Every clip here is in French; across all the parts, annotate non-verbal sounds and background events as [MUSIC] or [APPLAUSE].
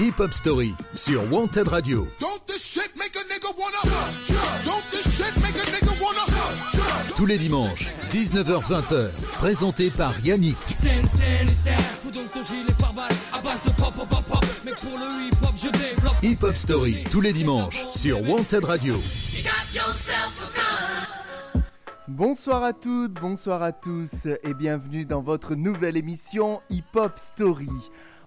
Hip Hop Story sur Wanted Radio. Tous les dimanches, 19h-20h, présenté par Yannick. Hip Hop Story, tous les dimanches, sur Wanted Radio. Bonsoir à toutes, bonsoir à tous et bienvenue dans votre nouvelle émission Hip Hop Story.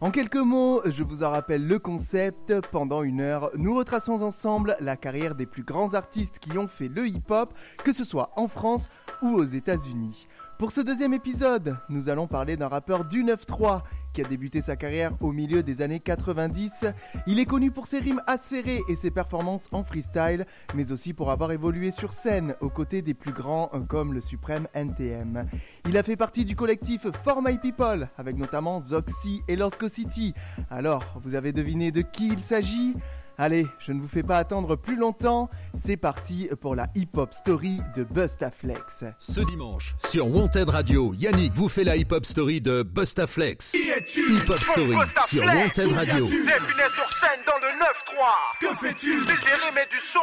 En quelques mots, je vous en rappelle le concept. Pendant une heure, nous retraçons ensemble la carrière des plus grands artistes qui ont fait le hip-hop, que ce soit en France ou aux États-Unis. Pour ce deuxième épisode, nous allons parler d'un rappeur du 9-3 qui a débuté sa carrière au milieu des années 90. Il est connu pour ses rimes acérées et ses performances en freestyle, mais aussi pour avoir évolué sur scène aux côtés des plus grands euh, comme le suprême NTM. Il a fait partie du collectif For My People, avec notamment Zoxy et Lord City. Alors, vous avez deviné de qui il s'agit? Allez, je ne vous fais pas attendre plus longtemps, c'est parti pour la hip-hop story de Bustaflex. Ce dimanche, sur Wanted Radio, Yannick vous fait la hip-hop story de Bustaflex. Hip-hop story sur Wanted Radio. Sur scène dans le 9-3. Que fais-tu Des mais du son.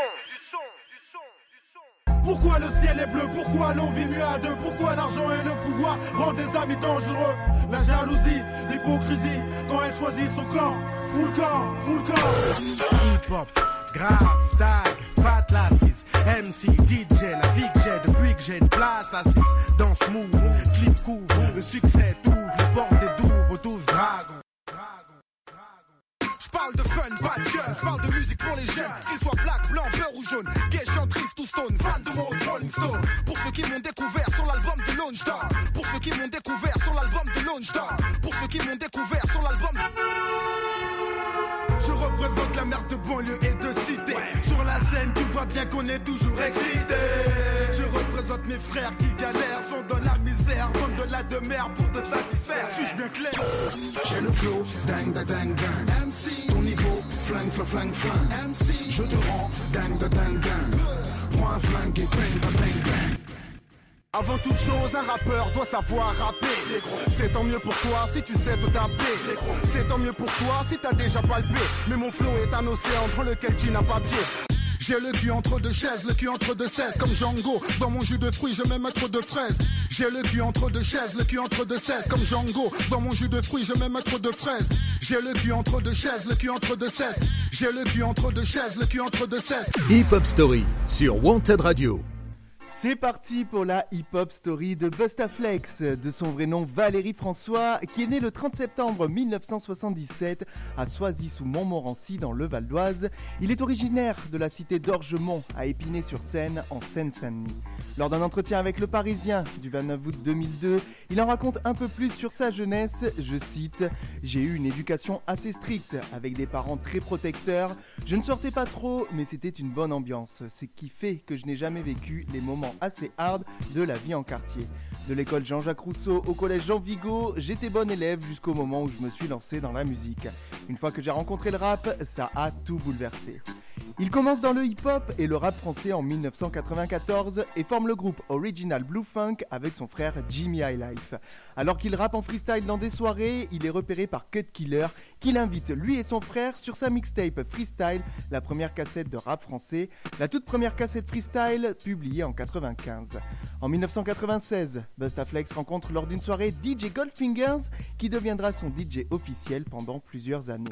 Pourquoi le ciel est bleu? Pourquoi l'on vit mieux à deux? Pourquoi l'argent et le pouvoir rendent des amis dangereux? La jalousie, l'hypocrisie, quand elle choisit son camp. Full camp, full camp. Hip hop, grave, tag, fat lassis MC, DJ, la vie que j'ai depuis que j'ai une place assise. Dans ce clip couvre, le succès t'ouvre les portes J'parle de fun, pas de gueule, j'parle de musique pour les jeunes, qu'ils soient black, blanc, vert ou jaune, gay, triste ou stone, fan de mode Rolling Stone. Pour ceux qui m'ont découvert sur l'album de Lone Star, pour ceux qui m'ont découvert sur l'album de Lone Star, pour ceux qui m'ont découvert sur l'album Je représente la merde de banlieue et de cité. Sur la scène, tu vois bien qu'on est toujours excité. Mes frères qui galèrent, sont dans la misère, vendent de la de mer pour te satisfaire. Suis-je bien clair? J'ai le flow, dang, dang, dang, dang. MC, ton niveau, flingue, flingue, flingue, flingue. MC, je te rends, dang, dang, dang, dang. Prends un flingue et bang, bang, bang, bang. Avant toute chose, un rappeur doit savoir rapper. C'est tant mieux pour toi si tu sais te taper. C'est tant mieux pour toi si t'as déjà palpé. Mais mon flow est un océan dans lequel tu n'as pas pied. J'ai le cul entre deux chaises, le cul entre deux cesses, comme Django. Dans mon jus de fruits, je mets mettre de fraises. J'ai le cul entre deux chaises, le cul entre deux cesses, comme Django. Dans mon jus de fruits, je mets mettre de fraises. J'ai le cul entre deux chaises, le cul entre deux cesses. J'ai le cul entre deux chaises, le cul entre deux cesses. Hip Hop Story sur Wanted Radio. C'est parti pour la hip-hop story de Bustaflex, de son vrai nom Valérie François, qui est né le 30 septembre 1977 à Soisy-sous-Montmorency dans le Val d'Oise. Il est originaire de la cité d'Orgemont à Épinay-sur-Seine en Seine-Saint-Denis. Lors d'un entretien avec Le Parisien du 29 août 2002, il en raconte un peu plus sur sa jeunesse, je cite J'ai eu une éducation assez stricte, avec des parents très protecteurs. Je ne sortais pas trop, mais c'était une bonne ambiance, ce qui fait que je n'ai jamais vécu les moments assez hard de la vie en quartier. De l'école Jean-Jacques Rousseau au collège Jean Vigo, j'étais bon élève jusqu'au moment où je me suis lancé dans la musique. Une fois que j'ai rencontré le rap, ça a tout bouleversé. Il commence dans le hip-hop et le rap français en 1994 et forme le groupe Original Blue Funk avec son frère Jimmy Highlife. Alors qu'il rappe en freestyle dans des soirées, il est repéré par Cut Killer qui l'invite lui et son frère sur sa mixtape Freestyle, la première cassette de rap français, la toute première cassette freestyle publiée en 95. En 1996, Bustaflex rencontre lors d'une soirée DJ Goldfingers qui deviendra son DJ officiel pendant plusieurs années.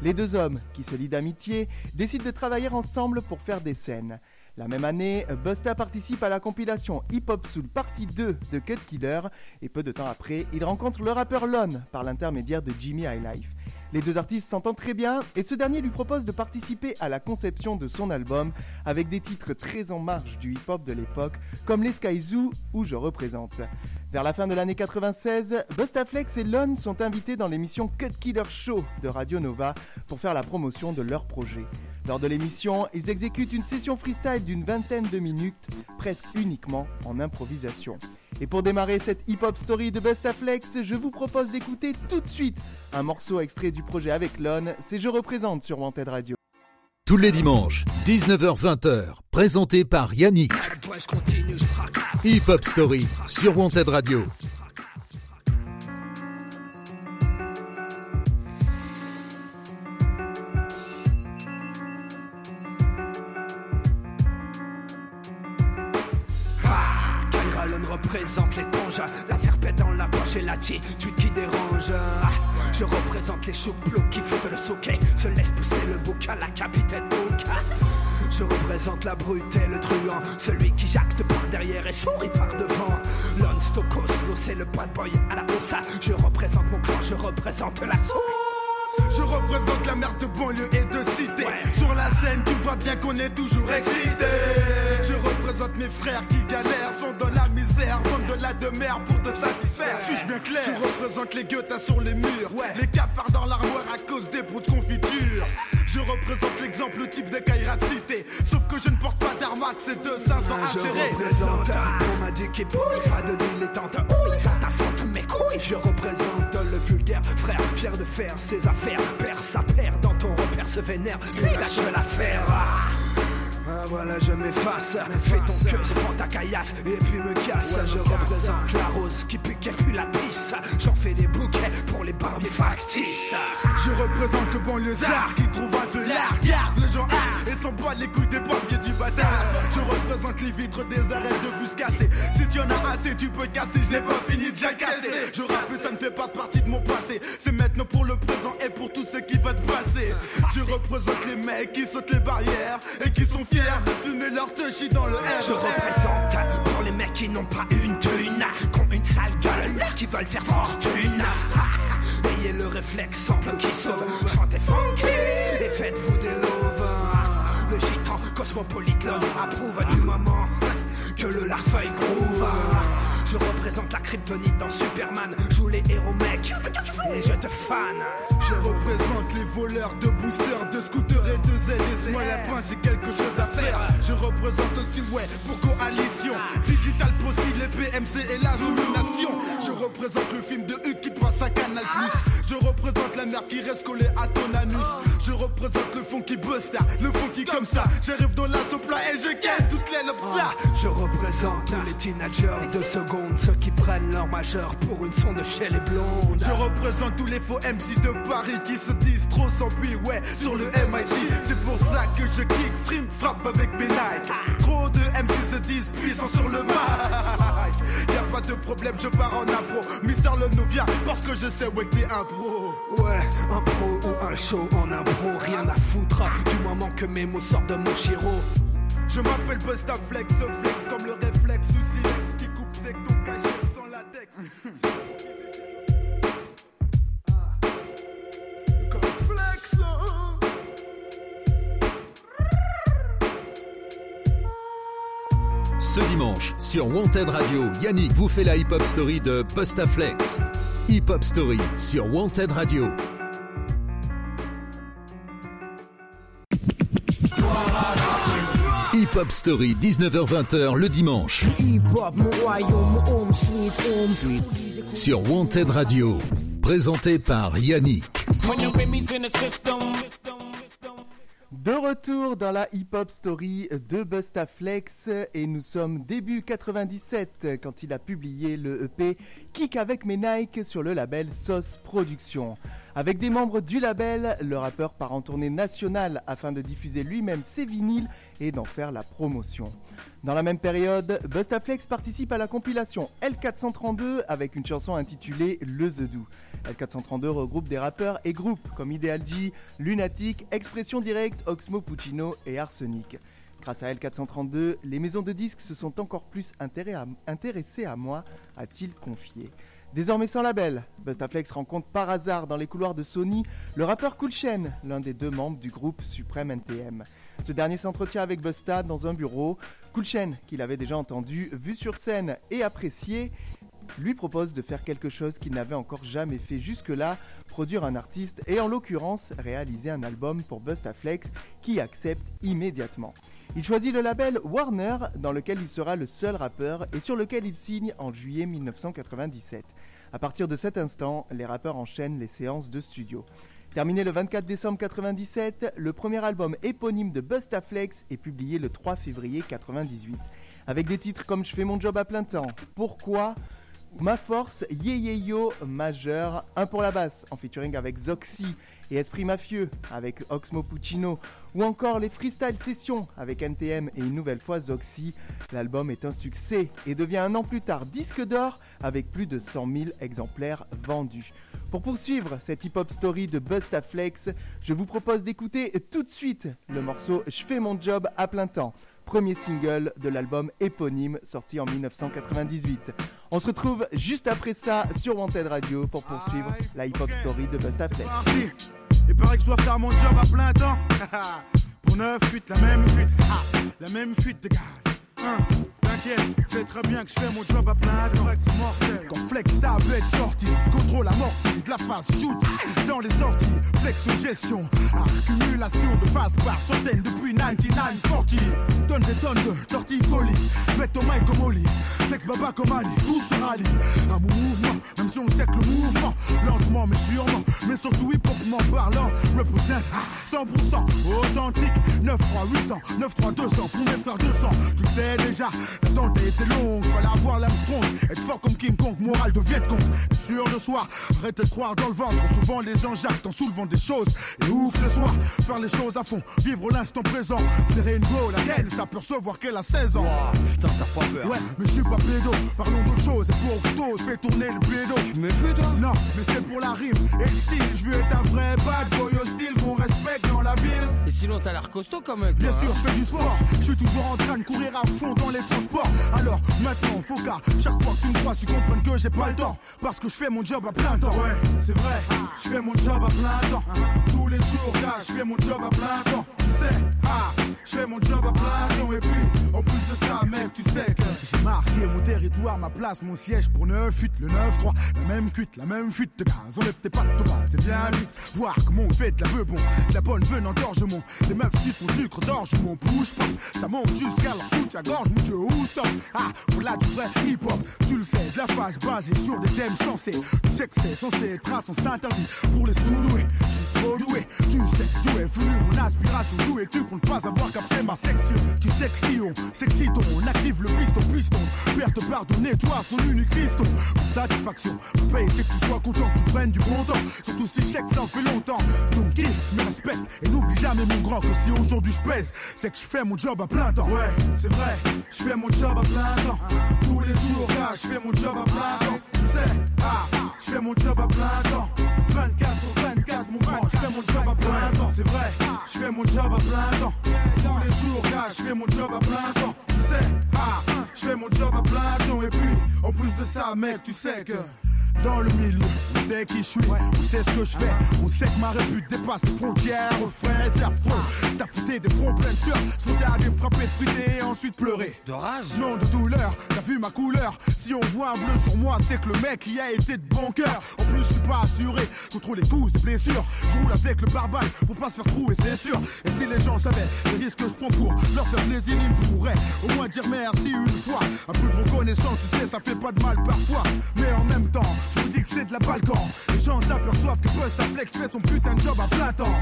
Les deux hommes, qui se lient d'amitié, décident de travailler ensemble pour faire des scènes. La même année, Busta participe à la compilation Hip Hop Soul Partie 2 de Cut Killer et peu de temps après, il rencontre le rappeur Lon par l'intermédiaire de Jimmy Highlife. Les deux artistes s'entendent très bien et ce dernier lui propose de participer à la conception de son album avec des titres très en marge du hip-hop de l'époque comme Les Sky Zoo ou Je représente. Vers la fin de l'année 96, Bustaflex et Lon sont invités dans l'émission Cut Killer Show de Radio Nova pour faire la promotion de leur projet. Lors de l'émission, ils exécutent une session freestyle d'une vingtaine de minutes, presque uniquement en improvisation. Et pour démarrer cette hip-hop story de Bestaflex, je vous propose d'écouter tout de suite un morceau extrait du projet avec Lon, c'est Je représente sur Wanted Radio. Tous les dimanches, 19h-20h, présenté par Yannick. Hip Hop Story sur Wanted Radio. Représente l'éponge, la serpette dans la poche et l'attitude qui dérange. Ah, je représente les chouplots qui foutent le souquet, se laisse pousser le bouc à la capitaine Hook. Je représente la brute et le truand, celui qui jacte par derrière et sourit par devant. Lon Stokos, c'est le bad boy à la hausse. Je représente mon clan, je représente la souris. Je représente la merde de banlieue et. Sur la scène, tu vois bien qu'on est toujours excité. Je représente mes frères qui galèrent, sont dans la misère, vendent de la de mer pour te satisfaire. Suis-je bien clair? Je représente les guettas sur les murs, les cafards dans l'armoire à cause des brous de confiture. Je représente l'exemple type des Kairat cité. Sauf que je ne porte pas d'Armax et de 500 Je insérés. représente on m'a dit pas de dilettante Oui, ta faute mes couilles Je représente le vulgaire frère Fier de faire ses affaires Père sa père dans ton repère se vénère Puis lâche l'affaire voilà, je m'efface. Fais ton queue, prends ta caillasse et puis me casse. je représente la rose qui pique et puis la pisse. J'en fais des bouquets pour les barbiers factices. Je représente le banlieusard qui trouve un feu large, garde le genre et s'en bat les couilles des pompiers du bâtard. Je représente les vitres des arrêts de bus cassés. Si tu en as assez, tu peux casser, je n'ai pas fini de jacasser. Je rappe ça ne fait pas partie de mon passé. C'est maintenant pour le présent et pour tout ce qui va se passer. Je représente les mecs qui sautent les barrières et qui sont fiers fumer leur touchy dans le air. Je représente pour les mecs qui n'ont pas une thune, qui ont une sale gueule, qui veulent faire fortune. Ayez le réflexe simple qui sauve, chantez funky et faites-vous des loves. Le gitan cosmopolite l'homme approuve du moment que le larfeuille groove. Je représente la kryptonite dans Superman, joue les héros mecs et je te fan. Je représente les voleurs de boosters, de scooters et de ZS. Moi, la pointe, j'ai quelque chose à faire. Je représente aussi, ouais, pour coalition. Digital possible, les PMC et la Nation. Je représente le film de Hugues qui passe à Canal Je représente la merde qui reste collée à ton anus. Je représente le fond qui busta, le fond qui comme ça. J'arrive dans la et je gagne toutes les lobes Je représente tous les teenagers de seconde, ceux qui prennent leur majeur pour une sonde chez les blondes. Je représente tous les faux MC de Paris qui se disent trop sans puis ouais, sur le MIC. C'est pour ça que je kick, frime, frappe avec mes Nike. Trop de MC se disent puissants sur le mic. Pas de problème, je pars en impro. Mister Le nous vient parce que je sais ouais que t'es un pro. Ouais, un pro ou un show en impro, rien à foutre du moment que mes mots sortent de mon chiro. Je m'appelle Busta Flex, flex comme le réflexe ou silex qui coupe sec ton cachet sans latex. [LAUGHS] Ce dimanche, sur Wanted Radio, Yannick vous fait la hip-hop story de Bustaflex. Hip-hop story sur Wanted Radio. Hip-hop story, 19h-20h le dimanche. Sur Wanted Radio, présenté par Yannick. De retour dans la hip-hop story de Bustaflex et nous sommes début 97 quand il a publié le EP Kick avec mes Nike sur le label Sauce Productions. Avec des membres du label, le rappeur part en tournée nationale afin de diffuser lui-même ses vinyles et d'en faire la promotion. Dans la même période, Bustaflex participe à la compilation L432 avec une chanson intitulée Le Do. L432 regroupe des rappeurs et groupes comme Ideal G, Lunatic, Expression Directe, Oxmo Puccino et Arsenic. Grâce à L432, les maisons de disques se sont encore plus intéressées à moi, a-t-il confié. Désormais sans label, Bustaflex rencontre par hasard dans les couloirs de Sony le rappeur Cool Chain, l'un des deux membres du groupe Supreme NTM. Ce dernier s'entretient avec Busta dans un bureau. Cool Chain, qu'il avait déjà entendu, vu sur scène et apprécié, lui propose de faire quelque chose qu'il n'avait encore jamais fait jusque-là, produire un artiste et en l'occurrence réaliser un album pour Bustaflex qui accepte immédiatement. Il choisit le label Warner dans lequel il sera le seul rappeur et sur lequel il signe en juillet 1997. À partir de cet instant, les rappeurs enchaînent les séances de studio. Terminé le 24 décembre 97, le premier album éponyme de Bustaflex est publié le 3 février 98. Avec des titres comme Je fais mon job à plein temps, Pourquoi Ma Force, Ye Yo majeur, un pour la basse en featuring avec Zoxy et Esprit Mafieux avec Oxmo Puccino ou encore les Freestyle Sessions avec NTM et une nouvelle fois Zoxy. L'album est un succès et devient un an plus tard disque d'or avec plus de 100 000 exemplaires vendus. Pour poursuivre cette hip-hop story de Bustaflex, je vous propose d'écouter tout de suite le morceau Je fais mon job à plein temps premier single de l'album éponyme sorti en 1998. On se retrouve juste après ça sur Wanted Radio pour poursuivre la hip-hop story de Busta Flex. Il paraît que je dois faire mon job à plein temps. [LAUGHS] pour neuf fuites, la même fuite, la même fuite de gaz. Hein, c'est très bien que je fais mon job à plein temps. mortel. Quand flex ta bête sortie, contrôle amorti de la phase shoot dans les sorties. Flex gestion, accumulation de phase par centaines depuis 1940. Donne des tonnes de torticolis, pète ton mic comme Oli. Flex baba comme Ali, tout se rallie. Mon mouvement, même si on sait que le mouvement, lentement mais sûrement, mais surtout hop parlant, représente 100% authentique. 9 3 800, 9 3 200 pour mes frères 200. Tu sais déjà, tente a été longue, fallait avoir l'Armstrong, être fort comme King Kong, moral de Viet Cong, sûr de soi, arrêtez de croire dans le ventre, souvent les gens jactent en soulevant des choses, et où que ce soit, faire les choses à fond, vivre l'instant présent, serrer une go, laquelle s'apercevoir qu'elle a 16 ans. putain, t'as pas peur. Ouais, mais je suis pas pédo, parlons d'autre chose, et pour plutôt, je fais tourner le pédo. Tu me fais toi? Non, mais c'est pour la rime, et le style, je veux être un vrai bad boy hostile qu'on respecte dans la ville. Et sinon, t'as l'air costaud comme mec. Bien sûr, je fais du sport, je suis toujours en train de courir à fond dans les transports. Alors, maintenant, faut qu'à chaque fois que tu me crois, tu comprennes que j'ai pas le temps. Parce que je fais mon job à plein temps. Ouais, c'est vrai, je fais mon job à plein temps. Tous les jours, gars, je fais mon job à plein temps. Ah, je fais mon job à plein. Et puis, en plus de ça, mec, tu sais que j'ai marqué mon territoire, ma place, mon siège pour 9-8, le 9-3. La même cuite, la même fuite de gaz. On est peut-être pas de bas, c'est bien vite. Voir comment on fait de la bon, de la bonne venant d'orgement. Les meufs disent mon sucre d'orge, mon bouche pop. Ça monte jusqu'à leur soutien-gorge, mon dieu, où stop? Ah, pour là du hip-hop, tu le sais, de la phase basée sur des thèmes sensés. Tu sais que c'est censé être un sens interdit pour les sous-doués. Je trop doué, tu sais d'où est venue mon aspiration. Es-tu pour ne pas avoir qu'après ma section? Tu si on s'excite, on active le piston, piston. Père te pardonner, toi, son unique piston. Satisfaction, paye, c'est que tu sois content, tu prennes du bon temps. Surtout si chèque, ça en fait longtemps. Donc, kiffe, me respecte et n'oublie jamais mon grand que si aujourd'hui je pèse, c'est que je fais mon job à plein temps. Ouais, c'est vrai, je fais mon job à plein temps. Tous les jours, je fais mon job à plein temps. Tu sais, ah, je fais mon job à plein temps. 24 sur 24, mon je fais mon job à plein temps. C'est vrai, je fais mon job à plein temps. Tous les jours, je fais mon job à plein temps. Tu sais, ah, je fais mon job à plein temps. Et puis, en plus de ça, mec, tu sais que dans le milieu. On sait qui je suis, on sait ce que je fais. On sait que ma répute dépasse les frontières. Refrain, c'est affreux. T'as fouté des fronts pleins de sueur. À des frapper, spriter et ensuite pleurer. De rage Non, de douleur. T'as vu ma couleur Si on voit un bleu sur moi, c'est que le mec y a été de bon cœur. En plus, je suis pas assuré contre les coups et blessures. Je roule avec le barbare pour pas se faire trouver, c'est sûr. Et si les gens savaient les risques que je prends pour leur faire plaisir, ils pourraient au moins dire merci une fois. Un peu de reconnaissance, tu sais, ça fait pas de mal parfois. Mais en même temps, je vous dis que c'est de la balkan. Les gens s'aperçoivent que Flex fait son putain de job à plein temps.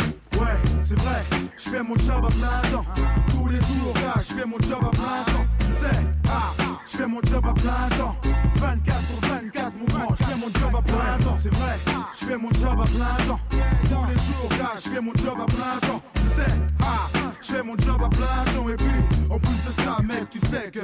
Ouais, c'est vrai, je fais mon job à plein temps. Tous les jours, là, je fais mon job à plein temps. Tu sais, ah, je fais mon job à plein temps. 24 sur 24, mon grand, je fais mon job à plein temps. C'est vrai, je fais mon job à plein temps. Tous les jours, là, je fais mon job à plein temps. Tu sais, ah, je fais mon job à plein temps. Et puis, en plus de ça, mec, tu sais que.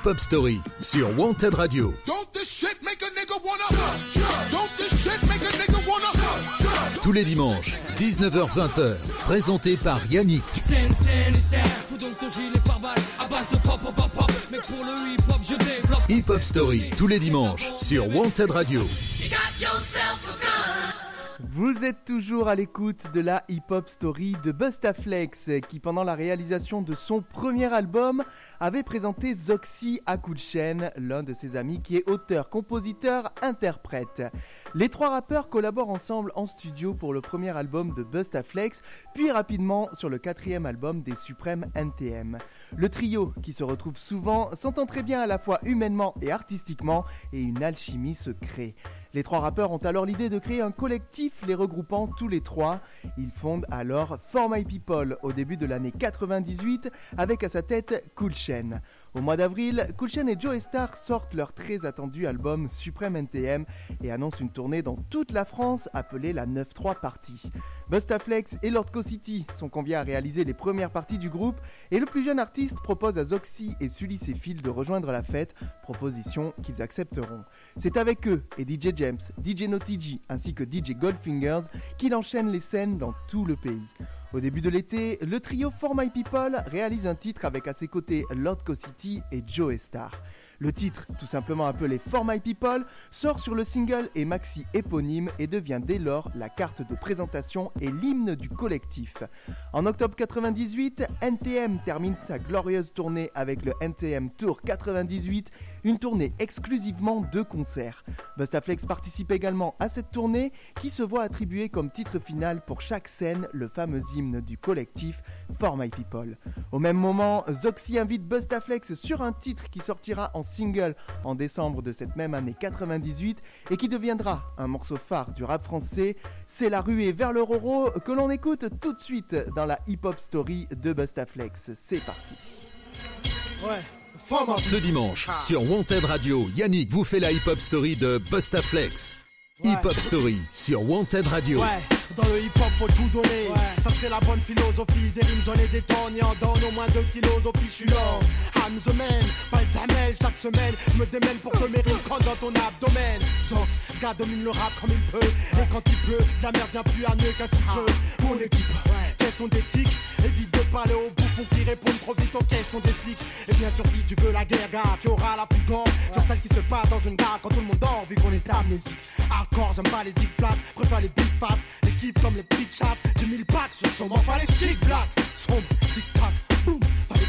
Hip Hop Story sur Wanted Radio. Don't this shit make a nigga wanna Don't this shit make a nigga wanna Tous les dimanches, 19h-20h, présenté par Yannick. Hip hop, Story, tous les dimanches, sur Wanted Radio. Vous êtes toujours à l'écoute de la hip-hop story de Bustaflex qui pendant la réalisation de son premier album avait présenté Zoxy à Kulchen, l'un de ses amis qui est auteur, compositeur, interprète. Les trois rappeurs collaborent ensemble en studio pour le premier album de Bustaflex, puis rapidement sur le quatrième album des Suprêmes NTM. Le trio, qui se retrouve souvent, s'entend très bien à la fois humainement et artistiquement, et une alchimie se crée. Les trois rappeurs ont alors l'idée de créer un collectif les regroupant tous les trois. Ils fondent alors For My People au début de l'année 98 avec à sa tête Cool Au mois d'avril, Cool Chain et Joe Star sortent leur très attendu album Supreme NTM et annoncent une tournée dans toute la France appelée la 9-3 Party. Bustaflex et Lord Co City sont conviés à réaliser les premières parties du groupe et le plus jeune artiste propose à Zoxy et Sully Phil de rejoindre la fête, proposition qu'ils accepteront. C'est avec eux et DJ James, DJ Notigi ainsi que DJ Goldfingers qu'il enchaîne les scènes dans tout le pays. Au début de l'été, le trio For My People réalise un titre avec à ses côtés Lord Co City et Joe Star. Le titre, tout simplement appelé For My People, sort sur le single et maxi éponyme et devient dès lors la carte de présentation et l'hymne du collectif. En octobre 98, NTM termine sa glorieuse tournée avec le NTM Tour 98, une tournée exclusivement de concerts. Bustaflex participe également à cette tournée qui se voit attribuer comme titre final pour chaque scène le fameux hymne du collectif For My People. Au même moment, Zoxy invite Bustaflex sur un titre qui sortira en single en décembre de cette même année 98 et qui deviendra un morceau phare du rap français. C'est la ruée vers le Roro que l'on écoute tout de suite dans la hip-hop story de Bustaflex. C'est parti. Ce dimanche, sur Wanted Radio, Yannick vous fait la hip-hop story de Bustaflex. Hip-hop story sur Wanted Radio. Dans le hip hop faut tout donner. Ça c'est la bonne philosophie. Des rimes j'en ai des tonnes et en donne au moins deux kilos au Je suis là. I'm the man, balsamel chaque semaine. Je me démène pour que mes rimes comptent dans ton abdomen. Sox, ce gars domine le rap comme il peut. Et quand il pleut, la merde vient plus à mieux qu'un petit peu. Mon équipe, question d'éthique. Évite de parler aux bouffons qui répondent trop vite aux questions des flics. Et bien sûr, si tu veux la guerre, gars, tu auras la plus grande. Genre celle qui se passe dans une gare quand tout le monde dort, vu qu'on est amnésique. Hardcore, j'aime pas les zig plates, préfère les big fat. Kiffs comme les petits chaps. J'ai mis le pack sur son les kick black. Sombre, tic tac, boum.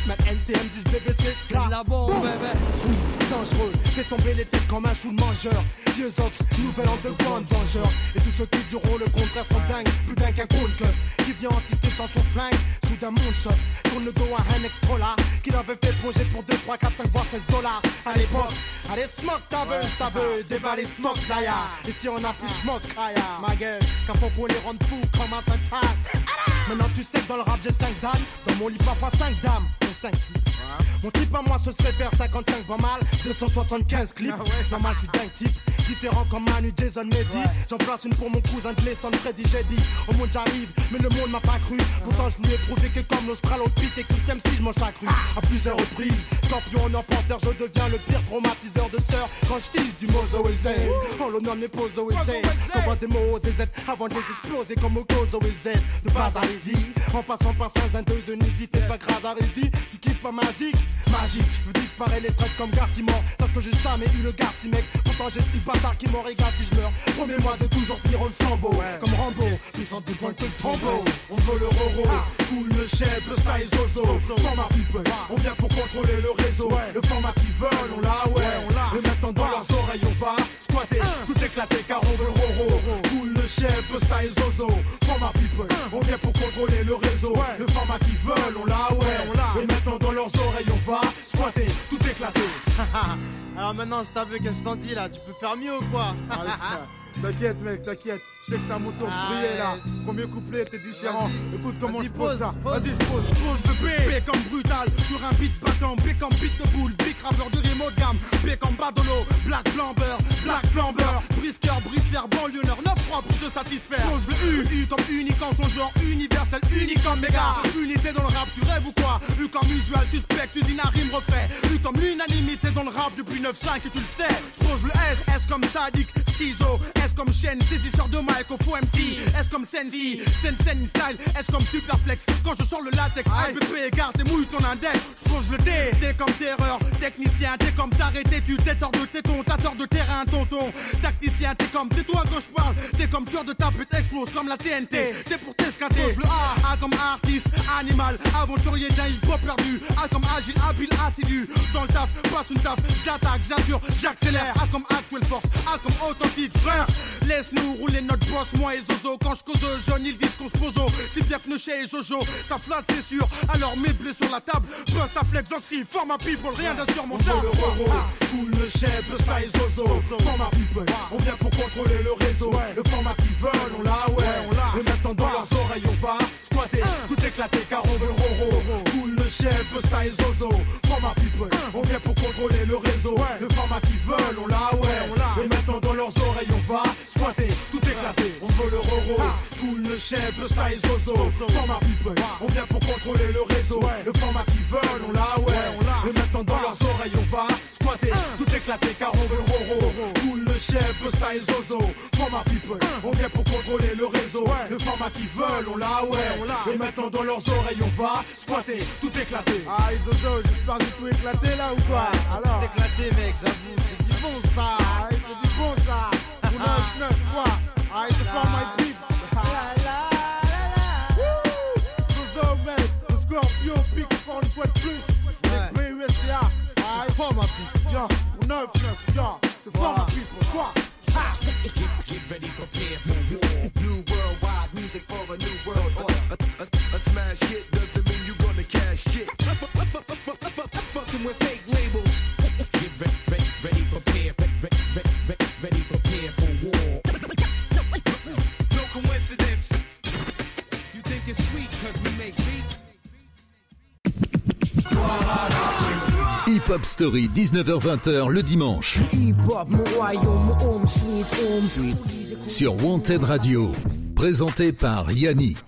Ma NTM 10 bébé c'est là. la bombe, bébé. dangereux, fais tomber les têtes comme un chou de mangeur. Vieux ox, nouvel an de grande vengeur. Et tous ceux qui diront le contraire sont dingues, plus dingues qu'un compte Qui vient en cité sans son flingue, soudain monde sauf. Tourne le dos à un ex-pro là, qui l'avait fait projet pour 2, 3, 4, 5, voire 16 dollars. À l'époque, allez smoke ta buzz, ta buzz, déballer smoke ya Et si on a plus smoke, kaya, ma gueule, qu'à faut qu'on les rende fous comme un saint Maintenant tu sais que dans le rap j'ai 5 dames, dans mon lit parfois 5 dames, pour 5 slips. Mon type à moi ce serait faire 55 pas mal, 275 clips. Normal tu dingue type, différent comme Manu, Jason, Mehdi. J'en place une pour mon cousin de l'Essonne, Freddy, j'ai dit. Au monde j'arrive, mais le monde m'a pas cru. Pourtant je lui ai prouvé que comme l'Australopithèque et que si je mange la cru. À plusieurs reprises, champion en emporteur, je deviens le pire traumatiseur de sœurs. Quand je tease du Mozo En l'honneur de mes et voit des mots aux Z avant de les exploser comme au Gozo et De base à en passant par Saint-Zindeuse, n'hésitez pas grâce à Rési. Tu kiffes pas magique, magique. Je disparaître les traites comme Gartimore. Parce que j'ai jamais eu le garci mec. Pourtant j'ai le bâtard qui m'aurait gâté si je meurs. Promets-moi de toujours pire le flambeau. Comme Rambo, puissant du point que le trombeau. On veut le roro, cool le chef, le style zozo. Format people, on vient pour contrôler le réseau. Le format qu'ils veulent, on l'a, ouais. On l'a. Et maintenant dans leurs oreilles, on va squatter, tout éclater car on veut le roro. Cool le chef, le style zozo. Format people, on vient pour contrôler le réseau. Le format qu'ils veulent, on l'a, ouais. On l'a. Dans leurs oreilles, on va squatter, tout éclater. [LAUGHS] Alors maintenant, si t'as vu qu'est-ce que je t'en dis là, tu peux faire mieux ou quoi? T'inquiète mec, t'inquiète. Je sais que c'est à mon tour de Ah briller là. Premier couplet, t'es différent. Écoute comment je pose ça. Vas-y, je pose. Je pose de B, B comme brutal, sur un beat battant, B comme beat de boule, B graveur de rime haut de gamme, B comme badolo, black flamber, black flamber, brisqueur, brise-fer, banlieuneur, 9-3 pour te satisfaire. Pose le U, U comme unique en son genre, universel, unique comme méga, unité dans le rap, tu rêves ou quoi? U comme usual, suspect, usine à rime refait, U comme l'unanimité dans le rap depuis 9-5 et tu le sais. Je pose le S, S comme sadique, schizo, S S comme chaîne, saisisseur de mic au faux MC. S comme Sensi, Sen Sen style? S comme Superflex? Quand je sors le latex, IPP, garde et mouille ton index. Pose le T, T comme terreur. Technicien, T comme t'arrêter, tu t'es tort de téton, t'as tort de terrain, tonton. Tacticien, T comme c'est toi quand je parle. T comme tueur de ta pute, explose comme la TNT. T pour t'escater. Le A, A comme artiste, animal, aventurier d'un hip-hop perdu. A comme agile, habile, assidu. Dans le taf, passe une taf, j'attaque, j'assure, j'accélère. A comme actuelle force, A comme authentique, frère. Laisse-nous rouler notre boss, moi et Zozo. Quand je cause jeune, ils disent qu'on se pose. Si bien que chez et Jojo, ça flatte, c'est sûr. Alors mets blé sur la table, bust à flex, cri, forme à people, rien d'insurmontable. Le roro, cool le chef, le style Zozo. Format people, on vient pour contrôler le réseau. Le format qu'ils veulent, on l'a, ouais, on l'a. Et maintenant dans leurs oreilles, on va squatter, tout éclater car on veut le roro. Cool le chef, le style Zozo. Format people, on vient pour contrôler le réseau. Le format qu'ils veulent, on l'a, ouais, squatter, tout éclater. On veut le roro, cool le chef, le style Zozo. Format people, on vient pour contrôler le réseau. Le format qu'ils veulent, on l'a, ouais, on l'a. Et maintenant dans leurs oreilles, on va squatter, tout éclater car on veut le roro. Cool le chef, le style Zozo. Format people, on vient pour contrôler le réseau. Le format qu'ils veulent, on l'a, ouais, on l'a. Et maintenant dans leurs oreilles, on va squatter, tout éclater. Ah, Zozo, j'espère que tout éclaté là ou quoi Alors Éclaté, Hop Story, 19h-20h le dimanche. Sur Wanted Radio. Présenté par Yannick.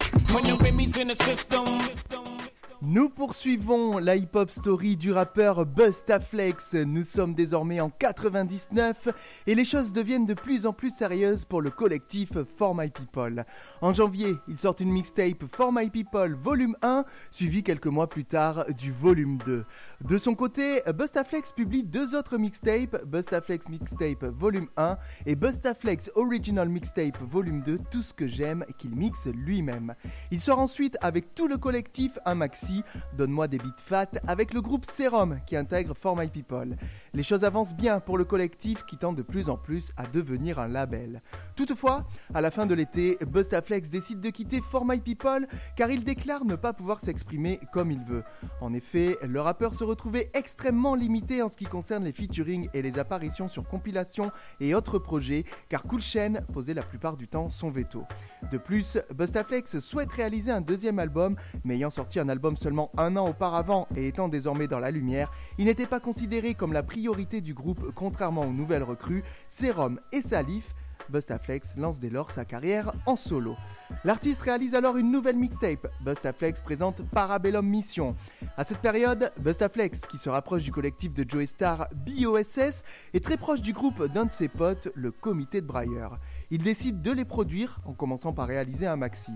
Nous poursuivons la hip-hop story du rappeur Bustaflex. Nous sommes désormais en 99 et les choses deviennent de plus en plus sérieuses pour le collectif For My People. En janvier, il sort une mixtape For My People volume 1, suivi quelques mois plus tard du volume 2. De son côté, Bustaflex publie deux autres mixtapes, Bustaflex Mixtape volume 1 et Bustaflex Original Mixtape volume 2, tout ce que j'aime qu'il mixe lui-même. Il sort ensuite avec tout le collectif un maxi Donne-moi des beats fat avec le groupe Serum qui intègre For My People. Les choses avancent bien pour le collectif qui tend de plus en plus à devenir un label. Toutefois, à la fin de l'été, Bustaflex décide de quitter For My People car il déclare ne pas pouvoir s'exprimer comme il veut. En effet, le rappeur se retrouvait extrêmement limité en ce qui concerne les featuring et les apparitions sur compilations et autres projets car Cool Chain posait la plupart du temps son veto. De plus, Bustaflex souhaite réaliser un deuxième album, mais ayant sorti un album seulement un an auparavant et étant désormais dans la lumière, il n'était pas considéré comme la priorité du groupe contrairement aux nouvelles recrues, Serum et Salif. Bustaflex lance dès lors sa carrière en solo. L'artiste réalise alors une nouvelle mixtape. Bustaflex présente Parabellum Mission. À cette période, Bustaflex, qui se rapproche du collectif de Joey Star BOSS, est très proche du groupe d'un de ses potes, le Comité de Breyer. Il décide de les produire en commençant par réaliser un maxi.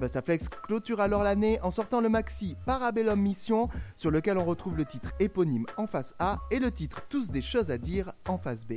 Bustaflex clôture alors l'année en sortant le maxi Parabellum Mission, sur lequel on retrouve le titre éponyme en face A et le titre Tous des choses à dire en face B.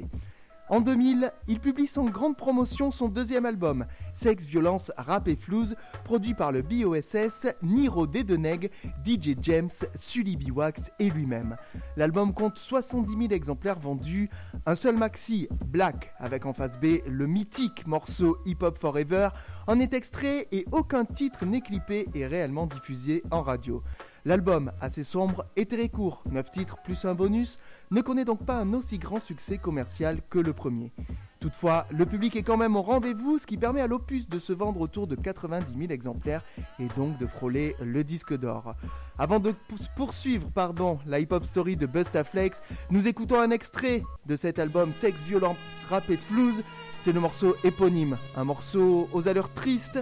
En 2000, il publie sans grande promotion son deuxième album, Sex, Violence, Rap et Flouze, produit par le BOSS, Niro Dedeneg, DJ James, Sully Biwax et lui-même. L'album compte 70 000 exemplaires vendus, un seul maxi, Black, avec en face B le mythique morceau Hip Hop Forever, en est extrait et aucun titre n'est clippé et réellement diffusé en radio. L'album, assez sombre et très court, 9 titres plus un bonus, ne connaît donc pas un aussi grand succès commercial que le premier. Toutefois, le public est quand même au rendez-vous, ce qui permet à l'opus de se vendre autour de 90 000 exemplaires et donc de frôler le disque d'or. Avant de poursuivre pardon, la hip-hop story de Bustaflex, nous écoutons un extrait de cet album Sex, Violence, Rap et Flouze. C'est le morceau éponyme, un morceau aux allures tristes,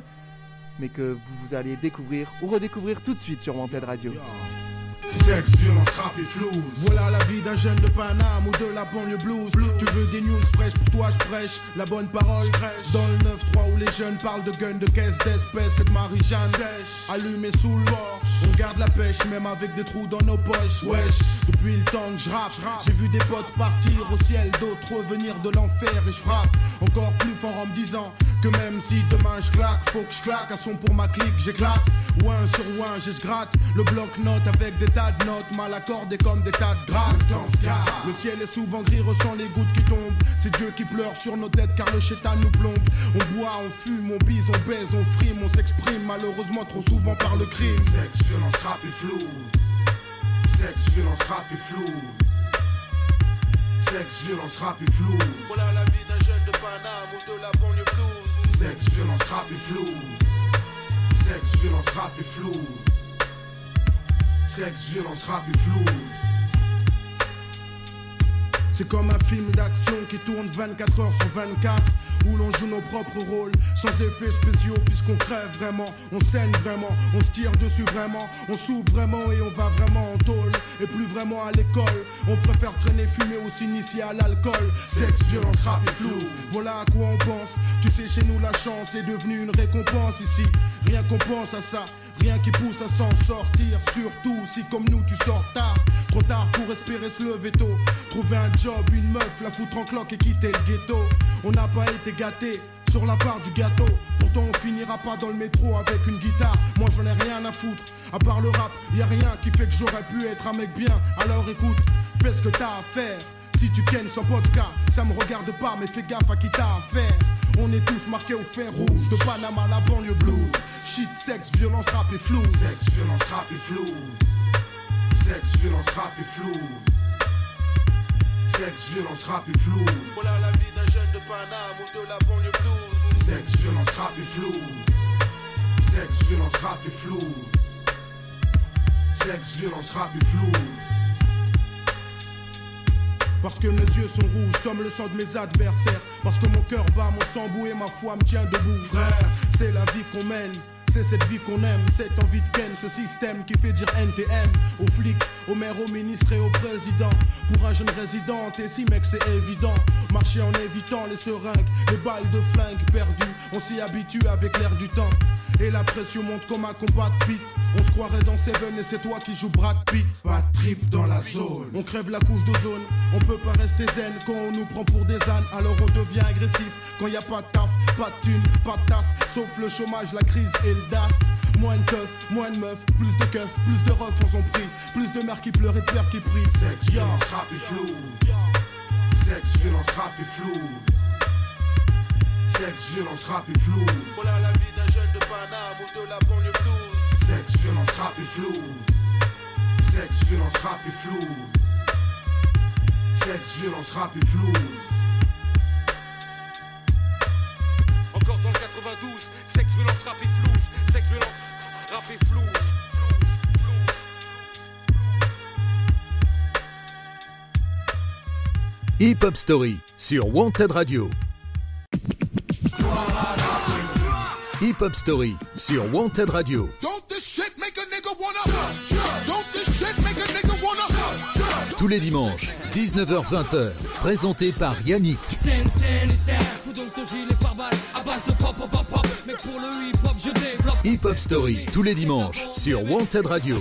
mais que vous allez découvrir ou redécouvrir tout de suite sur Wanted Radio. Sexe, violence, rap et flouze. Voilà la vie d'un jeune de Paname ou de la banlieue blues. Tu veux des news fraîches pour toi, je prêche la bonne parole. Dans le 9-3 où les jeunes parlent de guns, de caisses, d'espèces et de Marie-Jeanne. Allumé sous le bord, on garde la pêche même avec des trous dans nos poches. Wesh, depuis le temps que je rappe, j'ai vu des potes partir au ciel, d'autres revenir de l'enfer et je frappe encore plus fort en me disant que même si demain je claque, faut que je claque un son pour ma clique, j'éclate. Ouin sur ouin, je gratte le bloc-notes avec des tas de notes mal accordées comme des tas de grattes. Le ciel est souvent gris, ressent les gouttes qui tombent. C'est Dieu qui pleure sur nos têtes car le chétan nous plombe. On boit, on fume, on bise, on baise, on frime, on s'exprime malheureusement trop souvent par le crime. Sexe, violence, rap et flou. Sexe, violence, rap et flou. Sexe, violence, rap et flou. Voilà la vie d'un jeune de Paname ou de la banlieue. Sexe, violence, rap et flou. Sexe, violence, rap et flou. Sexe, violence, rap et flou. C'est comme un film d'action qui tourne 24 heures sur 24 où l'on joue nos propres rôles sans effets spéciaux puisqu'on crève vraiment, on saigne vraiment, on se tire dessus vraiment, on souffre vraiment et on va vraiment en tôle et plus vraiment à l'école. On préfère traîner, fumer ou s'initier à l'alcool. Sexe, violence, rap et flou. Voilà à quoi on pense. Tu sais, chez nous la chance est devenue une récompense ici. Rien qu'on pense à ça. Rien qui pousse à s'en sortir, surtout si comme nous tu sors tard. Trop tard pour espérer se lever tôt. Trouver un job, une meuf, la foutre en cloque et quitter le ghetto. On n'a pas été gâtés sur la part du gâteau. On finira pas dans le métro avec une guitare. Moi j'en ai rien à foutre. À part le rap, y a rien qui fait que j'aurais pu être un mec bien. Alors écoute, fais ce que t'as à faire. Si tu kennes sans vodka, ça me regarde pas, mais fais gaffe à qui t'as affaire. On est tous marqués au fer rouge, de Panama à la banlieue blues. Shit, sexe, violence, rap et flou. Sexe, violence, rap et flou. Sexe, violence, rap et flou. Sexe, violence, rap et flou. Voilà la vie d'un jeune de Paname ou de la banlieue blues. Sexe, violence, rap et flou. Sexe, violence, rap et flou. Sexe, violence, rap et flou. Parce que mes yeux sont rouges comme le sang de mes adversaires. Parce que mon cœur bat, mon sang bout et ma foi me tient debout. Frère, c'est la vie qu'on mène. C'est cette vie qu'on aime, cette envie de ken, ce système qui fait dire NTM aux flics, aux maires, aux ministres et aux présidents. Pour un jeune résident, t'es si mec, c'est évident. Marcher en évitant les seringues, les balles de flingue perdues. On s'y habitue avec l'air du temps. Et la pression monte comme un combat de pit. On se croirait dans Seven et c'est toi qui joues Brad Pitt. Pas de trip dans la zone. On crève la couche d'ozone. On peut pas rester zen quand on nous prend pour des ânes. Alors on devient agressif quand y a pas de taf, pas de thune, pas de tasse. Sauf le chômage, la crise et le DAF. Moins de keufs, moins de meufs, plus de keufs, plus de refs en son prix. Plus de mères qui pleurent et de pères qui prient. Sexe, violence, rap et flou. Sexe, violence, rap et flou. Sexe, violence, rap et flou. Voilà la vie d'un jeune de Paname ou de la banlieue blues. Sexe, violence, rap et flou. Sexe, violence, rap et flou. Sexe, violence, rap et flou. Violence, rap et flouze Hip Hop Story sur Wanted Radio. Hip Hop Story sur Wanted Radio. Tous les dimanches, 19h-20h, présenté par Yannick le hip hop, je développe. Hip Hop Story tous les dimanches sur Wanted Radio.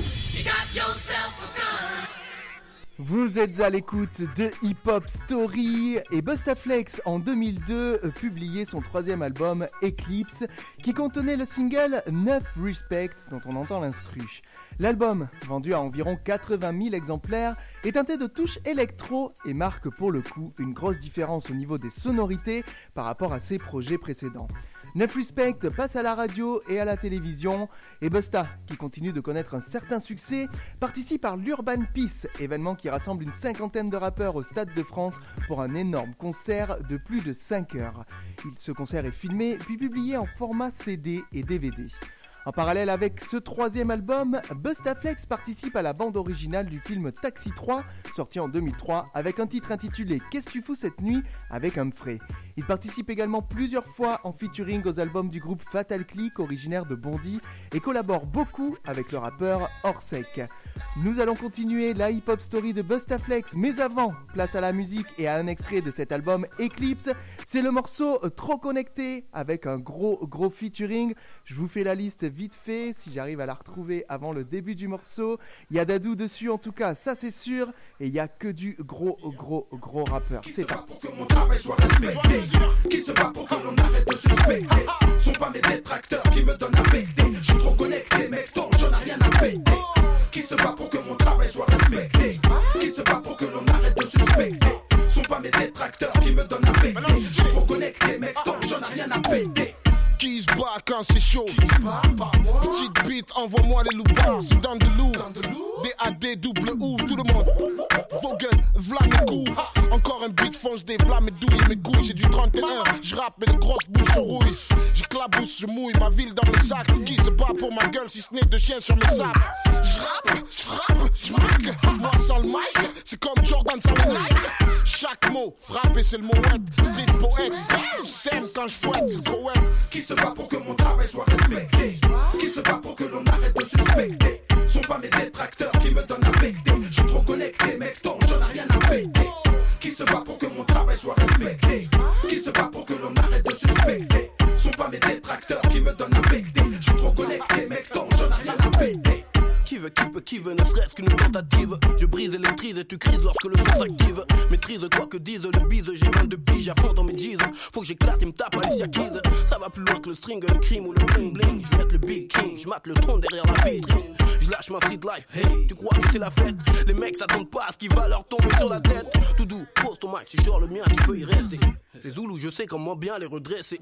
Vous êtes à l'écoute de Hip Hop Story et Bustaflex en 2002 euh, publiait son troisième album Eclipse qui contenait le single 9 Respect dont on entend l'instru. L'album, vendu à environ 80 000 exemplaires, est teinté de touches électro et marque pour le coup une grosse différence au niveau des sonorités par rapport à ses projets précédents. 9 Respect passe à la radio et à la télévision et Busta, qui continue de connaître un certain succès, participe à l'Urban Peace, événement qui rassemble une cinquantaine de rappeurs au Stade de France pour un énorme concert de plus de 5 heures. Ce concert est filmé puis publié en format CD et DVD. En parallèle avec ce troisième album, Bustaflex participe à la bande originale du film Taxi 3, sorti en 2003, avec un titre intitulé Qu'est-ce que tu fous cette nuit? avec Humphrey. Il participe également plusieurs fois en featuring aux albums du groupe Fatal Click, originaire de Bondy, et collabore beaucoup avec le rappeur Orsec. Nous allons continuer la hip-hop story de Bustaflex, mais avant, place à la musique et à un extrait de cet album Eclipse. C'est le morceau Trop Connecté avec un gros gros featuring. Je vous fais la liste vite fait si j'arrive à la retrouver avant le début du morceau. Il y a Dadou dessus en tout cas, ça c'est sûr. Et il y a que du gros gros gros rappeur. C'est parti. que mon travail soit respecté? Qui se bat pour que l'on arrête de suspecter? Sont pas mes détracteurs qui me donnent à Je suis trop connecté mec donc j'en ai rien à péter Qui se bat pour que mon travail soit respecté. Qui se bat pour que l'on arrête de suspecter. Sont pas mes détracteurs qui me donnent à becter Je suis trop connecté mec donc j'en ai rien à péter Qui se bat quand c'est chaud. Petite bite, envoie-moi les loupards, c'est dans de loup. D-A-D, double ou, tout le monde. Vogel, v'là mes Encore un beat fonce des flammes et douille mes couilles. J'ai du 31, je rappe mais les grosses bouches rouillent. J'éclabousse, je mouille ma ville dans mes sacs Qui se bat pour ma gueule si ce n'est de chien sur mes sacs? J'rappe, j'rappe, j'marque Moi sans le mic, c'est comme Jordan sans le Nike mot, frapper c'est le mot Street poète, système quand je fouette, poème Qui se bat pour que mon travail soit respecté? Qui se bat pour que l'on arrête de suspecter? Sont pas mes détracteurs qui me donnent à becter Je suis trop connecté mec donc j'en ai rien à péter. Qui se bat pour que mon travail soit respecté? Qui se bat pour que l'on arrête de suspecter? Sont pas mes détracteurs qui me donnent à becter Je suis trop connecté mec donc j'en ai rien à péter Qui veut, qui peut, qui veut, ne serait-ce qu'une tentative. Je brise l'électrise et tu crises lorsque le son s'active. Maîtrise quoi que dise le bise, j'ai 22 piges à fond dans mes jeans. Faut que j'éclate, il me tape Alicia Keys. Ça va plus loin que le string, le crime ou le bling bling. Je être le big king, je mate le trône derrière la vitrine. Je lâche ma street life, hey, tu crois que c'est la fête? Les mecs s'attendent pas à ce qui va leur tomber sur la tête. Tout doux, pose ton mic, c'est genre le mien, tu peux y rester. Les Zoulous, je sais comment bien les redresser.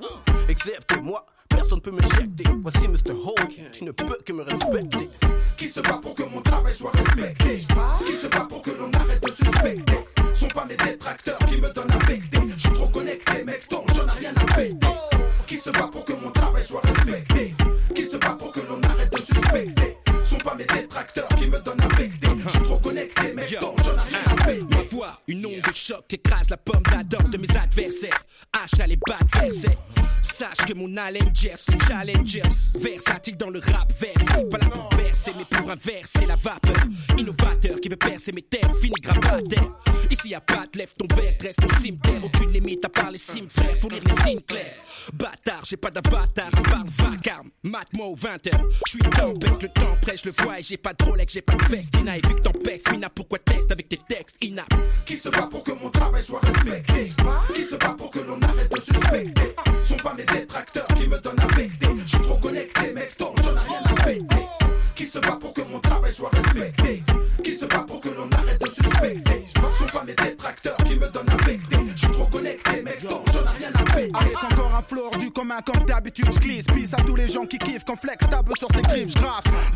Excepté moi, personne peut m'éjecter. Voici Mr. Ho, tu ne peux que me respecter. Se bat pour que mon travail soit respecté. Qui se bat pour que l'on arrête de suspecter. Sont pas mes détracteurs qui me donnent à Je suis trop connecté mec donc j'en ai rien à péter. Qui se bat pour que mon travail soit respecté? Qui se bat pour que l'on arrête de suspecter? Sont pas mes détracteurs qui me donnent à becter Je suis trop connecté mec donc j'en ai rien à Ma voix, une onde de choc écrase la pomme d'Adam de mes adversaires. H à les versets. Sache que mon haleine gers les challengers. Versatile dans le rap versé. Pas là pour percer, mais pour inverser la vapeur. Innovateur qui veut percer mes terres, fini grabataire. Ici y'a pas de lève ton verre, reste au cimetière. Aucune limite à part les cimes frères, faut lire les signes clairs. Bâtard, j'ai pas d'avatar, à part le vacarme. Mat-moi aux 20h. J'suis tempête, le temps je le vois et j'ai pas de Rolex, j'ai pas de festina. Et vu que t'empestes, Mina, pourquoi teste avec tes textes? Inaptes? Qui se bat pour que mon travail soit respecté. Qui se bat pour que l'on arrête de suspecter. Sont pas mes détracteurs qui me donnent à becter Je suis trop connecté mec donc j'en ai rien à péter Qui se bat pour que mon travail soit respecté. Qui se bat pour que l'on arrête de suspecter. Sont pas mes détracteurs qui me donnent à becter Je suis trop connecté mec donc j'en ai rien à péter Avec encore un floor du commun comme d'habitude je glisse. Peace à tous les gens qui kiffent quand flex tape sur ses griffes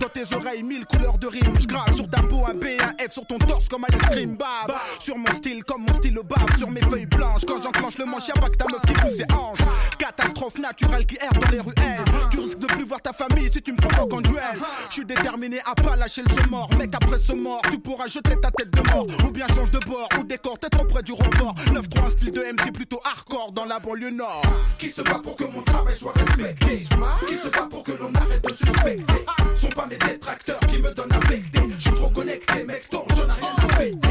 dans tes oreilles mille couleurs de rimes. J'grave sur ta peau un B, un F sur ton torse comme un escrime bab Sur mon style comme mon style bave. Sur mes feuilles blanches quand j'enclenche le manche y'a pas que ta meuf qui pousse ses hanches. Catastrophe naturelle qui erre dans les ruelles. Tu risques de plus voir ta famille si tu me provoques en duel. Je suis déterminé à pas lâcher le mort Mec après ce mort tu pourras jeter ta tête de mort. Ou bien change de bord ou décor t'es trop près du report. 9-3 un style de MC plutôt hardcore dans la banlieue nord. Qui se bat pour que mon travail soit respecté? Qui se bat pour que l'on arrête de suspecter? Sont pas mes détracteurs qui me donnent à becter Je suis trop connecté mec donc j'en ai rien à péter.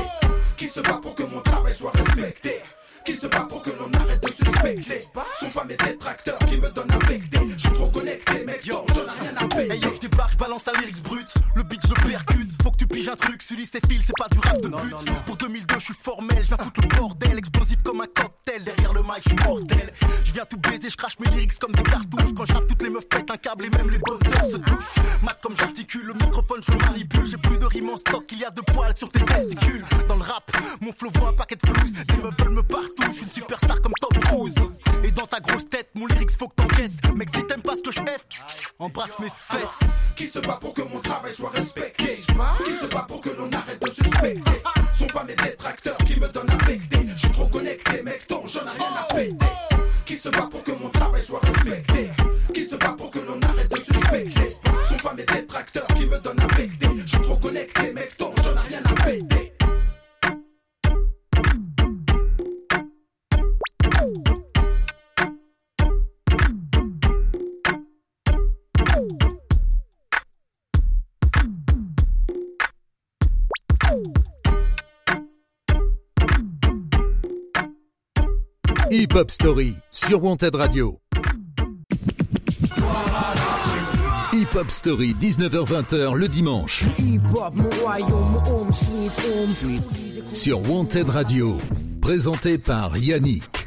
Qui se bat pour que mon travail soit respecté? Qui se bat pour que l'on arrête de suspecter Sont pas mes détracteurs qui me donnent à becter Je suis trop connecté mec donc j'en ai rien à péter Hey yo, je débarque, je balance la lyrics brute. Le beat, je le percute. Faut que tu piges un truc, celui c'est fil, c'est pas du rap de but. Pour 2002, je suis formel, je viens foutre le bordel. Explosif comme un cocktail, derrière le mic, je suis mortel. Je viens tout baiser, je crache mes lyrics comme des cartouches. Quand je rappe, toutes les meufs pètent un câble et même les bonnes sœurs se touchent. Mat comme j'articule, le microphone, je le manipule. J'ai plus de rimes en stock, il y a de poils sur tes testicules. Dans le rap, mon flow vaut un paquet de floues. Les meufs veulent me partout, je suis une superstar comme Tom Cruise. Et dans ta grosse tête, mon lyrics faut que t'encaisses. Mec, si t'aimes pas ce que je embrasse mes fesses. Qui se bat pour que mon travail soit respecté? Qui se bat pour que l'on arrête de suspecter? Sont pas mes détracteurs qui me donnent à becter Je suis trop connecté mec donc j'en ai rien à péter. Qui se bat pour que mon travail soit respecté? Qui se bat pour que l'on arrête de suspecter? Sont pas mes détracteurs qui me donnent à Je suis trop connecté mec donc j'en ai rien à péter Hip Hop Story sur Wanted Radio. Hip Hop Story, 19h-20h le dimanche. Sur Wanted Radio. Présenté par Yannick.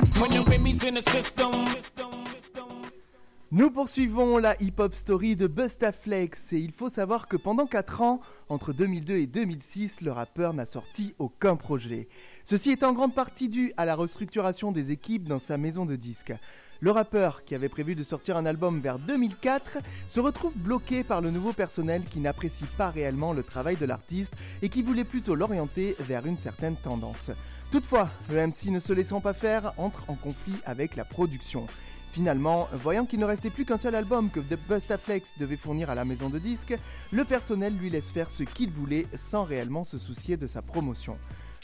Nous poursuivons la hip-hop story de Bustaflex et il faut savoir que pendant 4 ans, entre 2002 et 2006, le rappeur n'a sorti aucun projet. Ceci est en grande partie dû à la restructuration des équipes dans sa maison de disques. Le rappeur, qui avait prévu de sortir un album vers 2004, se retrouve bloqué par le nouveau personnel qui n'apprécie pas réellement le travail de l'artiste et qui voulait plutôt l'orienter vers une certaine tendance. Toutefois, le MC ne se laissant pas faire entre en conflit avec la production. Finalement, voyant qu'il ne restait plus qu'un seul album que The Bustaflex devait fournir à la maison de disques, le personnel lui laisse faire ce qu'il voulait sans réellement se soucier de sa promotion.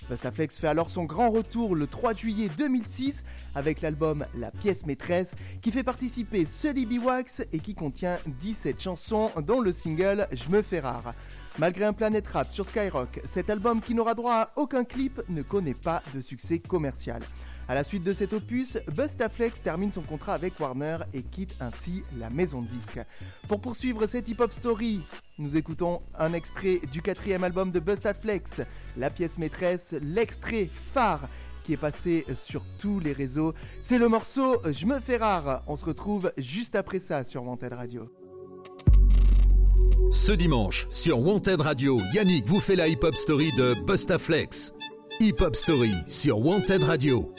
Bustaflex fait alors son grand retour le 3 juillet 2006 avec l'album La pièce maîtresse qui fait participer Sully B. Wax et qui contient 17 chansons dont le single Je me fais rare. Malgré un planète rap sur Skyrock, cet album qui n'aura droit à aucun clip ne connaît pas de succès commercial. À la suite de cet opus, Bustaflex termine son contrat avec Warner et quitte ainsi la maison de disques. Pour poursuivre cette hip-hop story, nous écoutons un extrait du quatrième album de Bustaflex, la pièce maîtresse, l'extrait phare qui est passé sur tous les réseaux. C'est le morceau Je me fais rare. On se retrouve juste après ça sur Wanted Radio. Ce dimanche, sur Wanted Radio, Yannick vous fait la hip-hop story de Bustaflex. Hip-hop story sur Wanted Radio.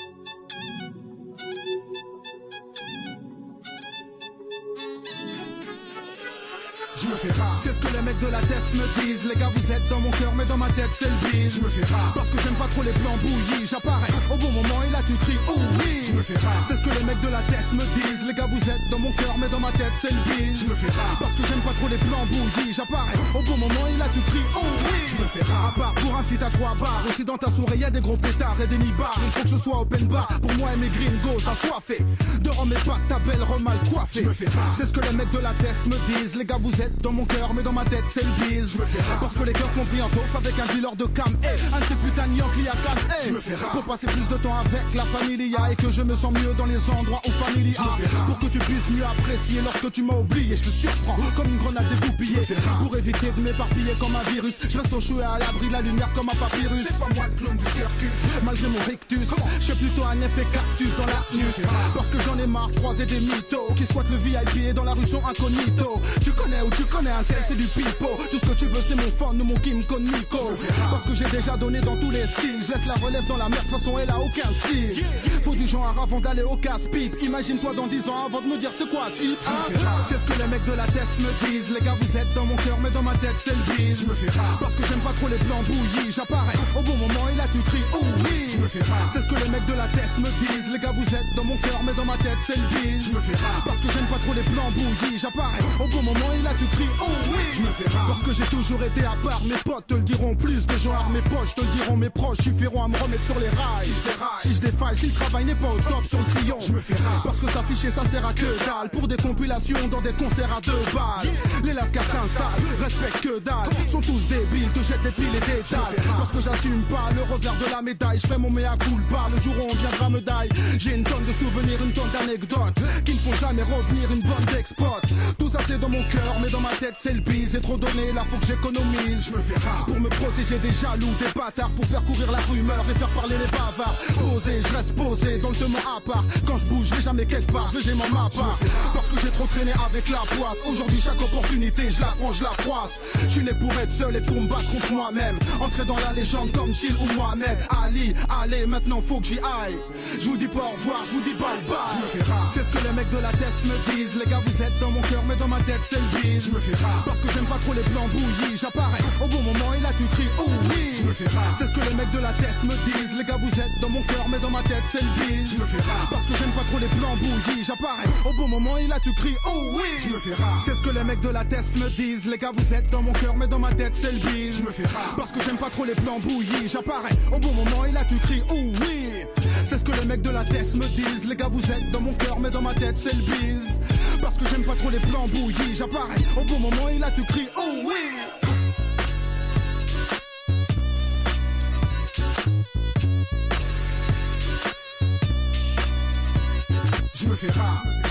C'est ce que les mecs de la tête me disent. Les gars, vous êtes dans mon cœur, mais dans ma tête, c'est le bise. Je me fais rare. Parce que j'aime pas trop les plans bouillis. J'apparais au bon moment et là tu cries, oh oui. Je me fais rare. C'est ce que les mecs de la tête me disent. Les gars, vous êtes dans mon cœur, mais dans ma tête, c'est le bise. Je me fais rare. Parce que j'aime pas trop les plans bouillis. J'apparais au bon moment et là tu cries, oh oui. Je me fais rare. À part pour un feat à trois bars. Aussi dans ta souris, y a des gros pétards et des nibards. Il faut que je sois open bar. Pour moi et mes gringos, assoiffés. De mes pas ta belle remal coiffée. Je me fais rare. C'est ce que les mecs de la tête me disent. Les gars, vous êtes dans mon cœur, mais dans ma tête, c'est le bise. Parce que les cœurs compris en taupe avec un dealer de cam. Eh, un de ces putains de Yankee à fais rare. Pour passer plus de temps avec la familia et que je me sens mieux dans les endroits où familia. Pour que tu puisses mieux apprécier lorsque tu m'as oublié. Je te surprends comme une grenade dégoupillée. Pour éviter de m'éparpiller comme un virus. Je reste au chaud et à l'abri de la lumière comme un papyrus. C'est pas moi le clown du circus. Malgré mon rictus, je fais plutôt un effet cactus dans la news. Parce que j'en ai marre de croiser des mythos qui squattent le VIP et dans la rue sont incognito. Tu connais ou tu connais un tel, c'est du pipo. Tout ce que tu veux, c'est mon fan ou mon Kim Con Nico. Parce que j'ai déjà donné dans tous les styles. Je laisse la relève dans la merde, de toute façon, elle a aucun style. Faut du genre avant d'aller au casse-pipe. Imagine-toi dans 10 ans avant de me dire c'est quoi ce type. C'est ce que les mecs de la tête me disent. Les gars, vous êtes dans mon cœur, mais dans ma tête, c'est le bise. Je me fais rare. Parce que j'aime pas trop les plans bouillis. J'apparais au bon moment et là tu cries, oh oui. Je me fais rare. C'est ce que les mecs de la tête me disent. Les gars, vous êtes dans mon cœur, mais dans ma tête, c'est le bise. Je me fais rare. Parce que j'aime pas trop les plans bouillis. J'apparais au bon moment et là tu cries, oh. Je me fais rare. Parce que j'ai toujours été à part. Mes potes te le diront plus de gens mes poches te le diront mes proches. Suffiront à me remettre sur les rails. Si je défaille, si le travail n'est pas au top sur le sillon. Je me fais rare. Parce que s'afficher ça sert à que dalle. Pour des compilations dans des concerts à deux balles. Les lascars s'installent, respectent que dalle. Sont tous débiles, te jettent des piles et des dalles. Parce que j'assume pas le revers de la médaille. Je fais mon mea culpa le jour où on viendra me daille. J'ai une tonne de souvenirs, une tonne d'anecdotes. Qui ne font jamais revenir une bonne d'export. Tout ça c'est dans mon cœur, mais dans ma tête c'est le. J'ai trop donné, là faut que j'économise. Je me fais rare. Pour me protéger des jaloux, des bâtards. Pour faire courir la rumeur et faire parler les bavards. Posé, je reste posé dans letement à part. Quand je bouge, je vais jamais quelque part. Je vais jamais ma part. Parce que j'ai trop traîné avec la poisse. Aujourd'hui, chaque opportunité, je la prends, je la froisse. Je suis né pour être seul et pour me battre contre moi-même. Entrer dans la légende comme Chill ou Mohamed. Ali, allez, maintenant faut que j'y aille. Je vous dis pas au revoir, je vous dis bye bye. Je me fais rare. C'est ce que les mecs de la tête me disent. Les gars, vous êtes dans mon cœur, mais dans ma tête, c'est le bise. Je me fais rare. Parce que j'aime pas trop les plans bouillis. J'apparais au bon moment et là tu cries, oh oui. Je me fais rare. C'est ce que les mecs de la tête me disent. Les gars, vous êtes dans mon cœur, mais dans ma tête, c'est le bise. Je me fais rare. Parce que j'aime pas trop les plans bouillis. J'apparais au bon moment et là tu cries, oh oui. Je me fais rare. C'est ce que les mecs de la tête me disent. Les gars, vous êtes dans mon cœur, mais dans ma tête, c'est le bise. Je me fais rare. Parce que j'aime pas trop les plans bouillis. J'apparais au bon moment et là tu cries, oh oui. C'est ce que les mecs de la tête me disent. Les gars, vous êtes dans mon cœur, mais dans ma tête, c'est le bise. Parce que j'aime pas trop les plans bouillis. J'apparais au bon moment l'oreille, là tu cries oh oui. Je me fais rare.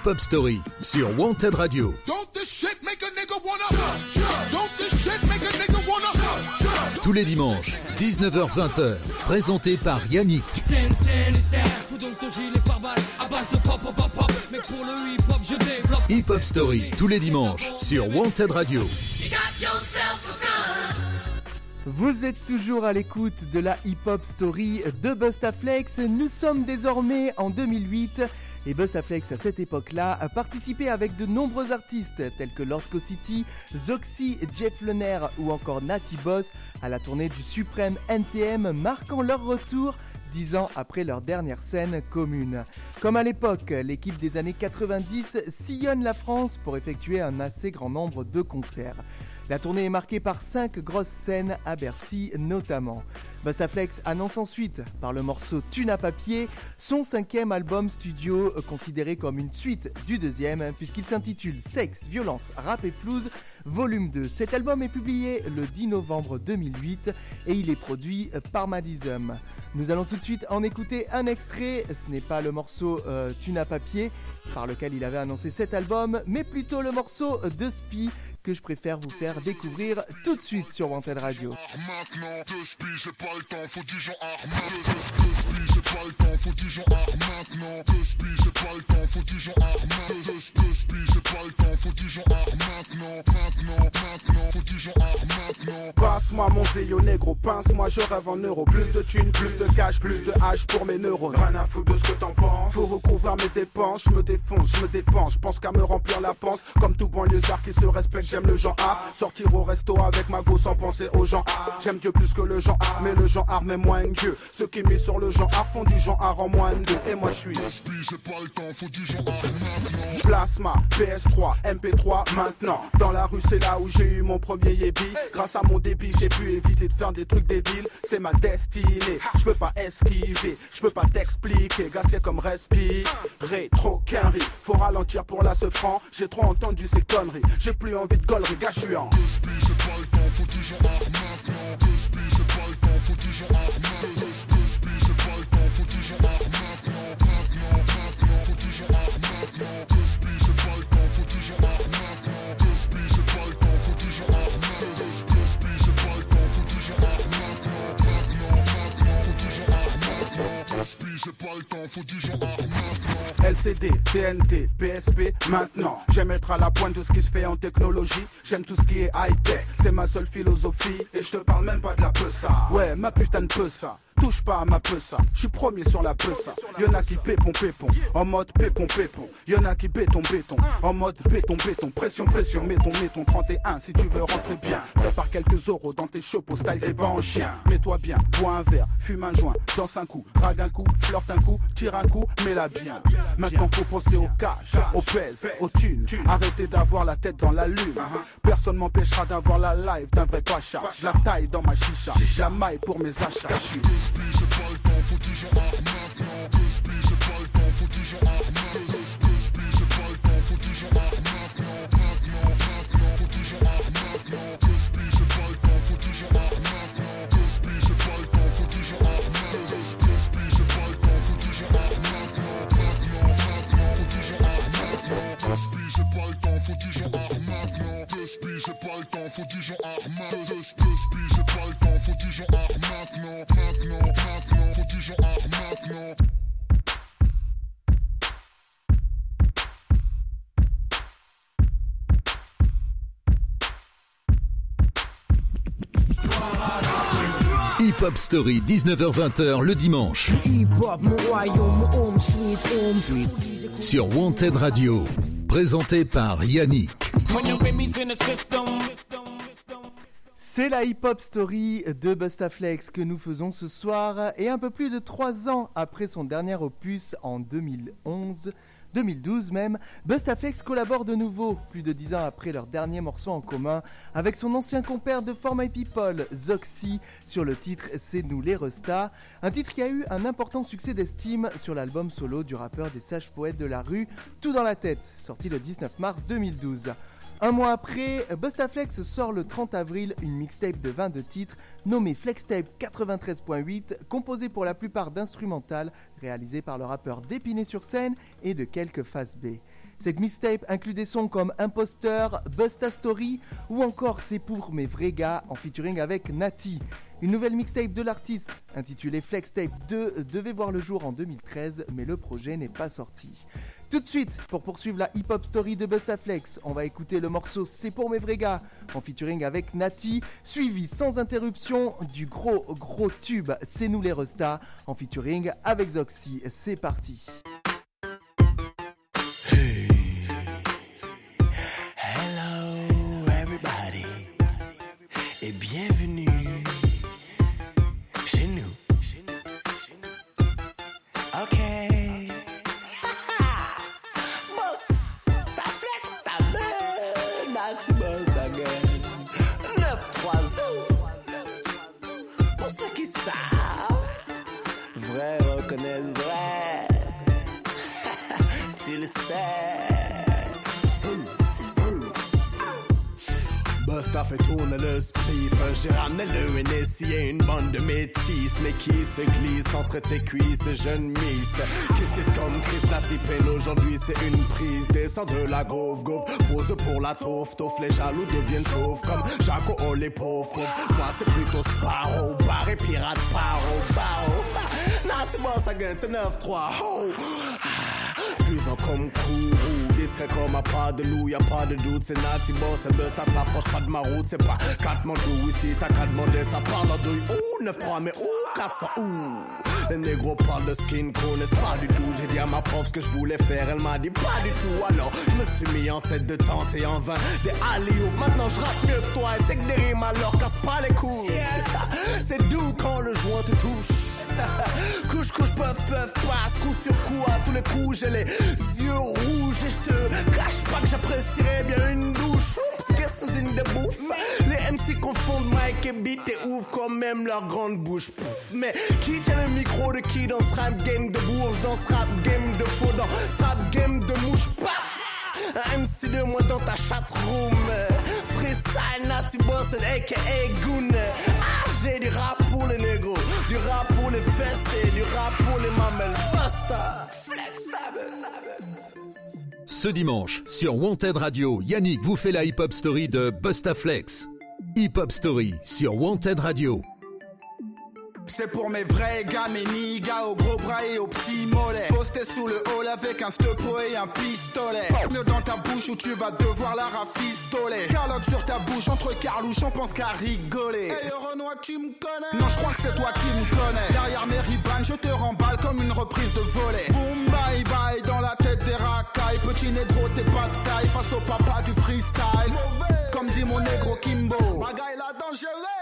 Hip Hop Story sur Wanted Radio. Don't this shit make a nigga wanna Don't this shit make a nigga wanna Tous les dimanches, 19h-20h, présenté par Yannick. Hip hop. Hip Hop Story tous les dimanches sur Wanted Radio. Vous êtes toujours à l'écoute de la hip-hop story de Bustaflex. Nous sommes désormais en 2008 et Bustaflex à cette époque-là a participé avec de nombreux artistes tels que Lord City, Zoxy, Jeff Lenner ou encore Natty Boss à la tournée du suprême NTM marquant leur retour dix ans après leur dernière scène commune. Comme à l'époque, l'équipe des années 90 sillonne la France pour effectuer un assez grand nombre de concerts. La tournée est marquée par 5 grosses scènes à Bercy notamment. Bastaflex annonce ensuite, par le morceau Thune à papier, son cinquième album studio considéré comme une suite du deuxième puisqu'il s'intitule Sexe, Violence, Rap et Flouze, volume 2. Cet album est publié le 10 novembre 2008 et il est produit par Madism. Nous allons tout de suite en écouter un extrait, ce n'est pas le morceau euh, Thune à papier par lequel il avait annoncé cet album, mais plutôt le morceau de Spi que je préfère vous faire découvrir tout de suite sur Wanted Radio. Passe-moi mon zéyo négro, pince-moi, je rêve en euros. Plus de thunes, plus de cash, plus de hache pour mes neurones. Rien à foutre de ce que t'en penses. Faut recouvrir mes dépenses, je me défonce, je me dépense. Je pense qu'à me remplir la panse. Comme tout banlieusard qui se respecte, j'aime le genre A. Sortir au resto avec ma go sans penser aux gens A. J'aime Dieu plus que le genre A, mais le genre A met moins que Dieu. Ceux qui misent sur le genre A font du genre A en moins de deux. Et moi je suis. J'ai pas le temps, faut du genre Maintenant. Plasma, PS3, MP3 maintenant. Dans la rue, c'est là où j'ai eu mon premier yébi. Grâce à mon débit, j'ai pu éviter de faire des trucs débiles. C'est ma destinée. Je peux pas esquiver, je peux pas t'expliquer. Gaspiller comme respirer, qu'un riz. Faut ralentir pour la franc. J'ai trop entendu ces conneries. J'ai plus envie de gollerie, gars, faut j'ai pas le temps, faut du genre Maintenant. LCD, TNT, PSP, maintenant. J'aime être à la pointe de ce qui se fait en technologie. J'aime tout ce qui est high-tech, c'est ma seule philosophie. Et je te parle même pas de la ça. Ouais, ma putain de ça. Touche pas à ma ça. Je suis premier sur la ça. Y'en a qui pépon pépon, en mode pépon pépon. Y'en a qui béton béton, en mode béton béton. Pression pression, mettons mettons 31 si tu veux rentrer bien. Prépare quelques euros dans tes chapeaux, style des en chien. Mets-toi bien, bois un verre, fume un joint, danse un coup, drague un coup, flirte un coup, tire un coup, mets-la bien. Maintenant faut penser au cash, au pèse, au thunes. Arrêtez d'avoir la tête dans la lune. Personne m'empêchera d'avoir la live d'un vrai pacha. La taille dans ma chicha, la maille pour mes achats. Spies, j'ai pas le temps, faut genre Hop Story 19h-20h le dimanche. Sur Wanted Radio. Présenté par Yannick. C'est la hip-hop story de Bustaflex que nous faisons ce soir et un peu plus de 3 ans après son dernier opus en 2011, 2012 même, Bustaflex collabore de nouveau, plus de 10 ans après leur dernier morceau en commun, avec son ancien compère de For My People, Zoxy, sur le titre C'est nous les Restas, un titre qui a eu un important succès d'estime sur l'album solo du rappeur des sages poètes de la rue, Tout dans la tête, sorti le 19 mars 2012. Un mois après, Bustaflex sort le 30 avril une mixtape de 22 titres nommée Flextape 93.8, composée pour la plupart d'instrumentales réalisées par le rappeur d'Épinay sur scène et de quelques faces B. Cette mixtape inclut des sons comme Imposteur, Busta Story ou encore C'est pour mes vrais gars en featuring avec Nati. Une nouvelle mixtape de l'artiste, intitulée Flextape 2, devait voir le jour en 2013, mais le projet n'est pas sorti. Tout de suite, pour poursuivre la hip-hop story de Bustaflex, on va écouter le morceau C'est pour mes vrais gars, en featuring avec Nati, suivi sans interruption du gros gros tube C'est nous les restas, en featuring avec Zoxy. C'est parti. Tes cuisses Jeune miss. Kiss kiss comme Chris Nati Payne Aujourd'hui c'est une prise. Descends de la gauve gauve Pose pour la taufe Taufe les jaloux deviennent chauves Comme Jaco oh les pauvres Moi c'est plutôt Sparrow Barré pirate paro Barrow Nati boss again c'est 9-3 oh. Fusant comme courroux Discret comme à pas de loup, y'a pas de doute, c'est Nati Boss, et Bust, ça s'approche pas de ma route, c'est pas 4 mandou ici, t'as qu'à demander, ça parle en douille, ouh, 9-3, mais ouh, 400, ouh. Les négros parlent de skin, connaissent pas du tout, j'ai dit à ma prof ce que je voulais faire, elle m'a dit pas du tout, alors je me suis mis en tête de tenter en vain des alley maintenant je rappe mieux toi, et c'est que des rimes alors casse pas les couilles. [LAUGHS] C'est doux quand le joint te touche. [LAUGHS] couche, couche, puff, puff, passe, coup sur coup, à tous les coups, j'ai les yeux rouges et je te cache pas que j'apprécierais bien une douche. Oups, c'est une de bouffe? Les MC confondent Mike et Beat et ouvrent quand même leur grande bouche. Pff, mais qui tient le micro de qui dans ce rap game de bourge, dans ce rap game de faux, dans ce rap game de mouche? Paf! Un MC de moi dans ta chatroom. Freestyle, Natty Boss, aka Goon. Ah, j'ai du rap pour les négros, du rap pour les fesses et du rap pour les mamelles. Basta. Ce dimanche, sur Wanted Radio, Yannick vous fait la hip-hop story de Bustaflex. Hip-hop story sur Wanted Radio. C'est pour mes vrais gars, mes niggas aux gros bras et aux petits mollets. Posté sous le hall avec un stepo et un pistolet. Mieux dans ta bouche où tu vas devoir la rafistoler. Calotte sur ta bouche entre carlouches, on pense qu'à rigoler. Hey Renoir, tu me connais Non, je crois que c'est toi qui me connais. Derrière mes ribans, je te remballe comme une reprise de volet. Boom, bye bye, dans la tête des racailles. Petit négro, t'es pas de taille face au papa du freestyle. Comme dit mon négro Kimbo. Bagaille la dangereux.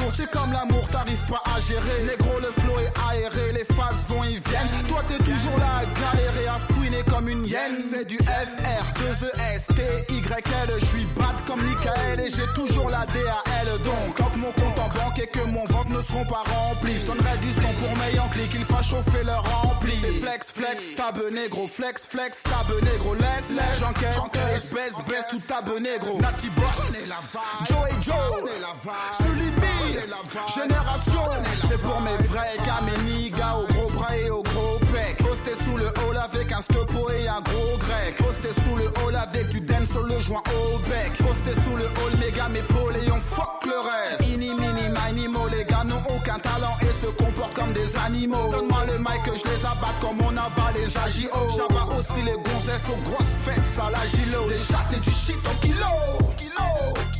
Tour, c'est comme l'amour, t'arrives pas à gérer. Négro, le flow est aéré, les phases vont et viennent. Toi, t'es toujours là à galérer, à fouiner comme une hyène. C'est du FR, 2ES, T, Y, L. Je suis bad comme Michael et j'ai toujours la DAL. Donc, quand mon compte en banque et que mon ventre ne seront pas remplis, je donnerai du son pour mes Yankees qu'il fasse chauffer leur rempli. C'est flex, flex, tab négro, flex, flex, tab négro, laisse, laisse, j'encaisse, et je baisse, baisse tout tab négro. Natty Boss, Joe et Joe, Sullivan, Génération, c'est pour mes vrais niggas au gros bras et au gros pec. Posté sous le hall avec un stopo et un gros grec. Posté sous le hall avec du sur le joint au bec. Posté sous le hall, gars, mes et on fuck le reste. Ini, mini, mini, mo, les gars n'ont aucun talent et se comportent comme des animaux. Donne-moi le mic que je les abatte comme on abat les agios. J'abats aussi les gonzesses aux grosses fesses à la gilo. Chattes et du shit en kilo. Kilo.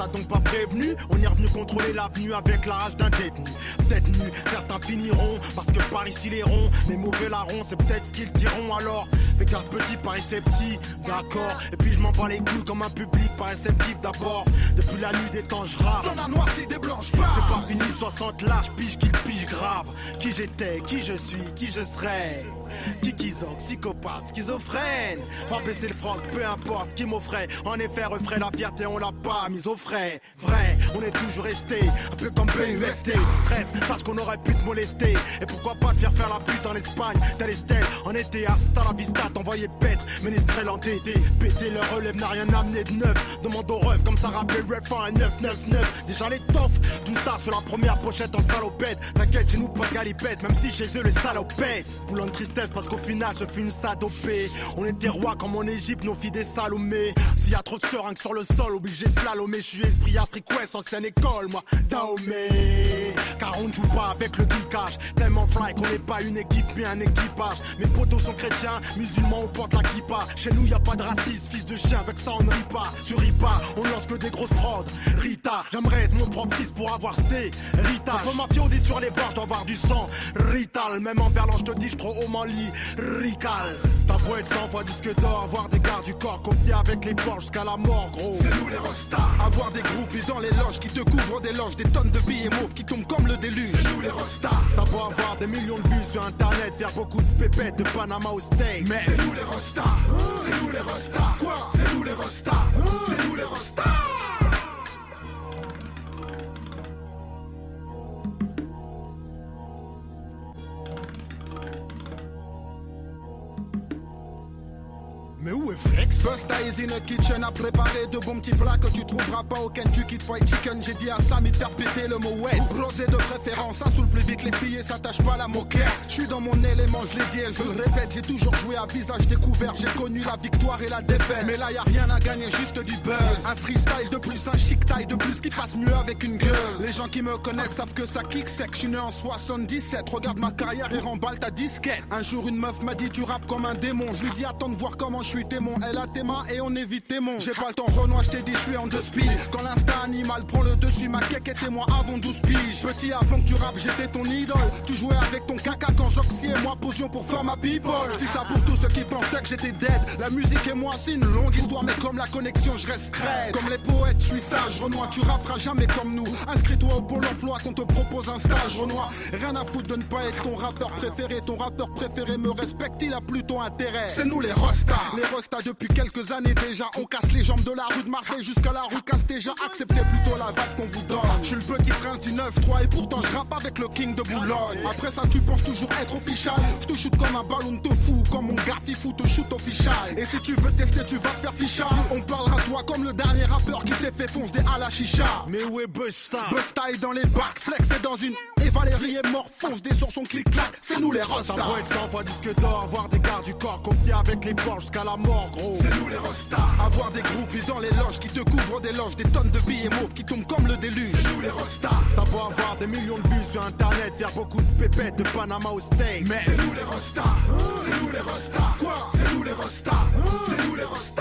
Rusta donc pas prévenu. On est revenu contrôler l'avenue avec la rage d'un détenu. Peut-être nu, certains finiront parce que par ici les ronds, mais mauvais larrons, c'est peut-être ce qu'ils diront alors. Fais gaffe petit, Paris c'est petit, d'accord. Et puis je m'en bats les couilles comme un public pas réceptif d'abord. Depuis la nuit des temps, je rave. Dans la noircie des blanches, C'est pas fini, 60 lâches, pige qui pige grave. Qui j'étais, qui je suis, qui je serai. Kikizok, psychopathe, schizophrène. Pas baisser le front, peu importe ce qui m'offrait. En effet, refrait la fierté, on l'a pas mise au frais. Vrai, on est toujours resté, un peu comme PUST. Trêve, sache qu'on aurait pu te molester. Et pourquoi pas te faire faire la pute en Espagne, tel Estelle. En été, hasta la vista, t'envoyer pète. Ménestrel entêté, péter leur relève n'a rien amené de neuf. Demande aux refs, comme ça rappelait ref en 999. Déjà les toffes, d'une star sur la première pochette en salopette. T'inquiète, chez nous pas de galipette, même si chez eux les salopettes. Boulon de parce qu'au final je fus une sadopée. On était rois comme en Égypte, nos filles des salomés. S'il y a trop de seringues sur le sol, obligé slalomer. Je suis esprit Afrique Ouest, ancienne école, moi, Dahomey. Car on ne joue pas avec le geekage. Tellement fly qu'on n'est pas une équipe mais un équipage. Mes potos sont chrétiens, musulmans, on porte la kippa. Chez nous y a pas de racisme, fils de chien, avec ça on ne rit pas. Sur pas, on lance que des grosses prods. Rita, j'aimerais être mon propre fils pour avoir sté. Rita, comme ma dit sur les bords, je dois avoir du sang. Rital, même en verlan, je te dis, je trop haut lit. Rical, ta être 100 fois disque d'or, avoir des gardes du corps copiés avec les porcs jusqu'à la mort, gros. C'est nous les rostas. Avoir des groupies dans les loges qui te couvrent des loges, des tonnes de billets mauves qui tombent comme le déluge. C'est nous les rostas. T'as beau avoir des millions de vues sur internet, faire beaucoup de pépettes de Panama au steak. Mais c'est nous les rostas. A kitchen à préparer de bons petits plats que tu trouveras pas au Kentucky Fried Chicken. J'ai dit à Samy de faire péter le mot wet. Rosé de préférence, ça saoule plus vite les filles et s'attachent pas à la moquette. Je suis dans mon élément, je l'ai dit et je le répète. J'ai toujours joué à visage découvert, j'ai connu la victoire et la défaite. Mais là y a rien à gagner, juste du buzz. Un freestyle de plus, un chic taille de plus qui passe mieux avec une gueule. Les gens qui me connaissent savent que ça kick sec. Je né en 77, regarde ma carrière et remballe ta disquette. Un jour une meuf m'a dit tu rappes comme un démon. Je lui dis attends de voir comment je suis témoin. Elle a tes mains et on évite J'ai pas le temps Renoir, je t'ai dit je suis en deux speed. Quand l'instinct animal prend le dessus, ma quéque était moi avant 12 piges. Petit avant que tu rappes, j'étais ton idole. Tu jouais avec ton caca quand Joxy et moi posions pour faire ma people. Je dis ça pour tous ceux qui pensaient que j'étais dead. La musique et moi c'est une longue histoire, mais comme la connexion, je reste crête. Comme les poètes, je suis sage. Renoir, tu rapperas jamais comme nous. Inscris-toi au pôle emploi qu'on te propose un stage. Renoir, rien à foutre de ne pas être ton rappeur préféré. Ton rappeur préféré me respecte, il a plutôt intérêt. C'est nous les rostas. Les rostas depuis quelques années déjà. On casse les jambes de la rue de Marseille jusqu'à la rue Castéja. Acceptez plutôt la vague qu'on vous donne. Je suis le petit prince du 9-3 et pourtant je rappe avec le king de Boulogne. Après ça, tu penses toujours être official. Je te shoot comme un ballon de fou, comme mon gars fou te shoot official. Et si tu veux tester, tu vas te faire ficha. On parlera toi comme le dernier rappeur qui s'est fait fonce des à la chicha. Mais où est Busta? Busta est dans les bacs, Flex est dans une. Et Valérie est mort, fonce des sur son clic-clac. C'est nous les rostas. Ça être 100 fois disque d'or, avoir des gardes du corps copiés avec les porcs jusqu'à la mort, gros. C'est nous les rostas. Avoir des groupies dans les loges qui te couvrent des loges, des tonnes de billets mauves qui tombent comme le déluge. C'est nous les rostas. T'as beau avoir des millions de vues sur internet, faire beaucoup de pépettes de Panama au steak. Mais c'est nous les rostas. C'est nous les rostas. Quoi C'est nous les rostas. C'est nous les rostas.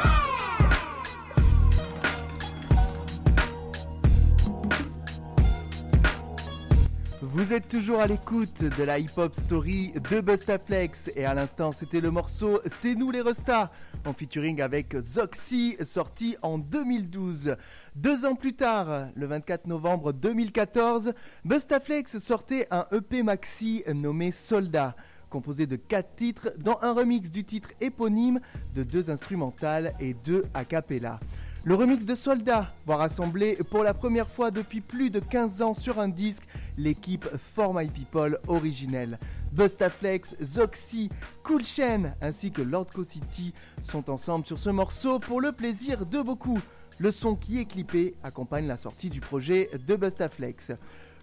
Vous êtes toujours à l'écoute de la hip-hop story de Bustaflex et à l'instant c'était le morceau C'est nous les Restas en featuring avec Zoxy sorti en 2012. Deux ans plus tard, le 24 novembre 2014, Bustaflex sortait un EP maxi nommé Soldat composé de quatre titres dont un remix du titre éponyme de deux instrumentales et deux a cappella. Le remix de Soldat va rassembler pour la première fois depuis plus de 15 ans sur un disque l'équipe For My People originelle. Bustaflex, Zoxy, Cool Chain ainsi que Lord Co City sont ensemble sur ce morceau pour le plaisir de beaucoup. Le son qui est clippé accompagne la sortie du projet de Bustaflex.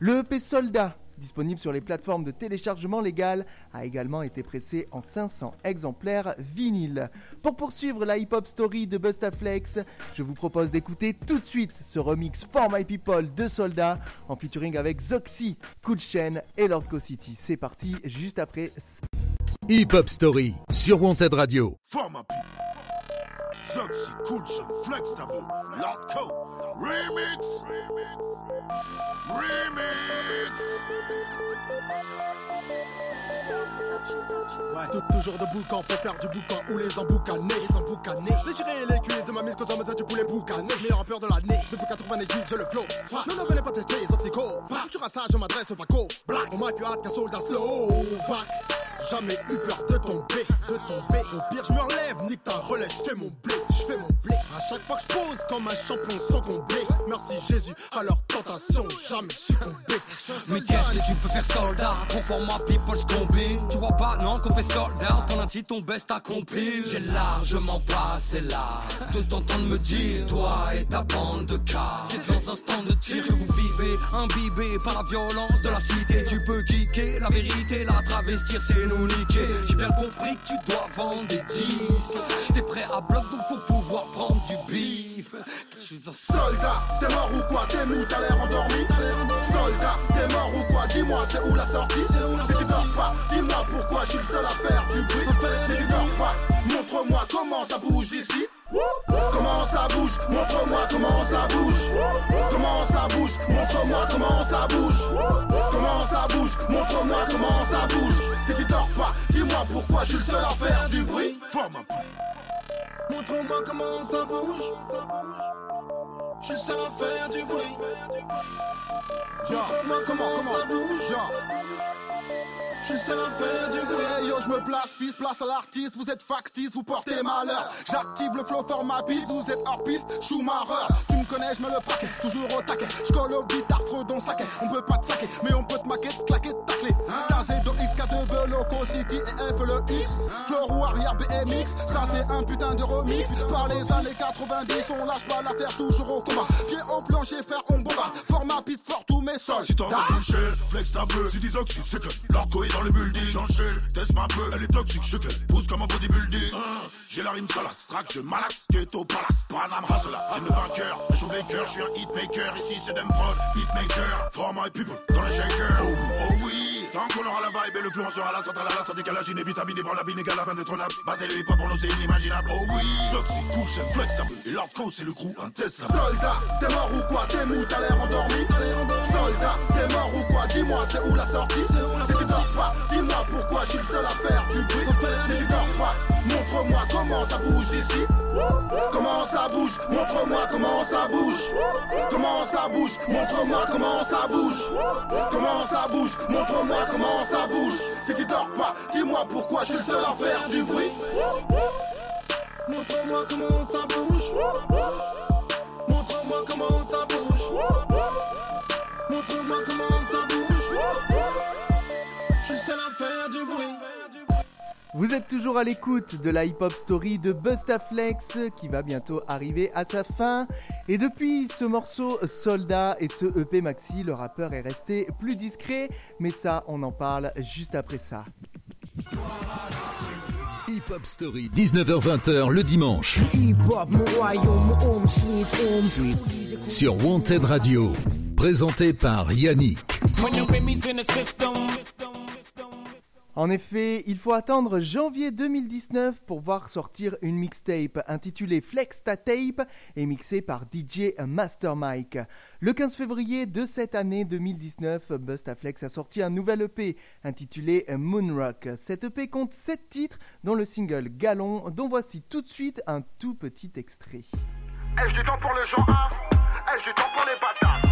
Le EP Soldat disponible sur les plateformes de téléchargement légal, a également été pressé en 500 exemplaires vinyle. Pour poursuivre la hip-hop story de Bustaflex, je vous propose d'écouter tout de suite ce remix For My People de Soldat en featuring avec Zoxy, Cool Chain et Lord Co City. C'est parti juste après. Hip Hop Story sur Wanted Radio. Forme Zoxy, Cool Chain, Flex Taboo, Lord Co, Remix. Remix. Ouais, tout, toujours debout quand peut faire du boucan ou les emboucanés, les emboucanés. Les les cuisses de ma mise cause ça du poulet boucané. Meilleur rappeur de l'année, depuis 98, je le flow. Ne ne venez pas tester les oxyco. Tu ça, je m'adresse au Paco. Black, on m'a plus hâte qu'un soldat slow. Jamais eu peur de tomber, de tomber. Au pire, je me relève, nique ta relève, je fais mon blé, je fais mon blé. À chaque fois que je pose comme un champion sans combler. Merci Jésus, à leur tentation, jamais succombé. Mais qu'est-ce que tu peux faire soldat? Conforme à people, je combine. Tu vois pas, non, qu'on fait soldat Qu'on a dit ton best à compile. J'ai largement passé là. De t'entendre me dire, toi et ta bande de cas. C'est dans un stand de tir que vous vivez, imbibé par la violence de la cité. Tu peux geeker, la vérité, la travestir, c'est nous niquer. J'ai bien compris que tu dois vendre des disques. T'es prêt à bloc donc pour pouvoir prendre du bif. Je suis un soldat. T'es mort ou quoi? T'es mou, t'as l'air endormi. Soldat, t'es mort ou quoi? Dis-moi, c'est où la sortie? Si tu dors pas, dis-moi pourquoi je suis le seul à faire du bruit. Si tu dors pas, montre-moi comment ça bouge ici. Comment ça bouge? Montre-moi comment ça bouge. Comment ça bouge? Montre-moi comment ça bouge. Comment ça bouge? Montre-moi comment ça bouge. Si tu dors pas, dis-moi pourquoi je suis le seul à faire du bruit. Montre-moi comment ça bouge. Je suis le seul à faire du bruit. Montre-moi comment, comment ça bouge. Je suis seul à faire du bruit. Hey yo, je me place, fils, place à l'artiste. Vous êtes factice, vous portez malheur. J'active le flow format piste, vous êtes hors piste, Schumacher. Tu me connais, je me le paquet, toujours au taquet. Je colle au guitare, fredon saquet. On peut pas te saquer, mais on peut te maquer, claquer, tacler. K2 X, K2 Loco City et F le X. Flow ou arrière BMX, ça c'est un putain de remix. Par les années 90, on lâche pas l'affaire, toujours au combat. Pied au plancher, faire on bombarde. Format piste fort, tous mes sols. Si t'en as bouché, flex ta bleu. Si oxy, c'est que l'arco est dans le building. J'enchaîne, teste ma peu, elle est toxique, je te pousse comme un bodybuilding. Ah, J'ai la rime salace, track, je malaxe, ghetto palace, Panam hustler. J'ai le vainqueur, je joue les cœurs, je suis un hitmaker. Ici c'est dem prod, hitmaker. For my people, dans le shaker. Oh, oh oui. Tant qu'on aura la vibe et le flou, on sera la centrale à la santé, décalage inévitable, par la bine égale la fin détrônable. Basé le hip hop pour nous, c'est inimaginable. Oh oui. Zoxy, cool, j'aime flex tabou. Et Lord Co, c'est le crew, un test là. Soldat, t'es mort ou quoi? T'es mou, t'as l'air endormi. Soldat, t'es mort ou quoi? Dis-moi, c'est où la sortie? Si tu dors pas, dis-moi pourquoi je suis le seul à faire du bruit. Tu dors pas, montre-moi comment ça bouge ici. Comment ça bouge Montre-moi comment ça bouge. Comment ça bouge Montre-moi comment ça bouge. Comment ça bouge Montre-moi comment ça bouge. Si tu dors pas, dis-moi pourquoi je suis le seul à faire du bruit. Montre-moi comment ça bouge. Montre-moi comment ça bouge. Montre-moi comment ça bouge. Je suis le seul à faire du bruit. Vous êtes toujours à l'écoute de la hip-hop story de Bustaflex qui va bientôt arriver à sa fin. Et depuis ce morceau Soldat et ce EP Maxi, le rappeur est resté plus discret, mais ça, on en parle juste après ça. Hip Hop Story, 19h-20h le dimanche. Sur Wanted Radio, présenté par Yannick. En effet, il faut attendre janvier 2019 pour voir sortir une mixtape intitulée Flex Ta Tape et mixée par DJ Master Mike. Le 15 février de cette année 2019, Bustaflex a sorti un nouvel EP intitulé Moonrock. Cet EP compte 7 titres dont le single Galon dont voici tout de suite un tout petit extrait. Du temps pour le genre 1 Ai-je du temps pour les bâtards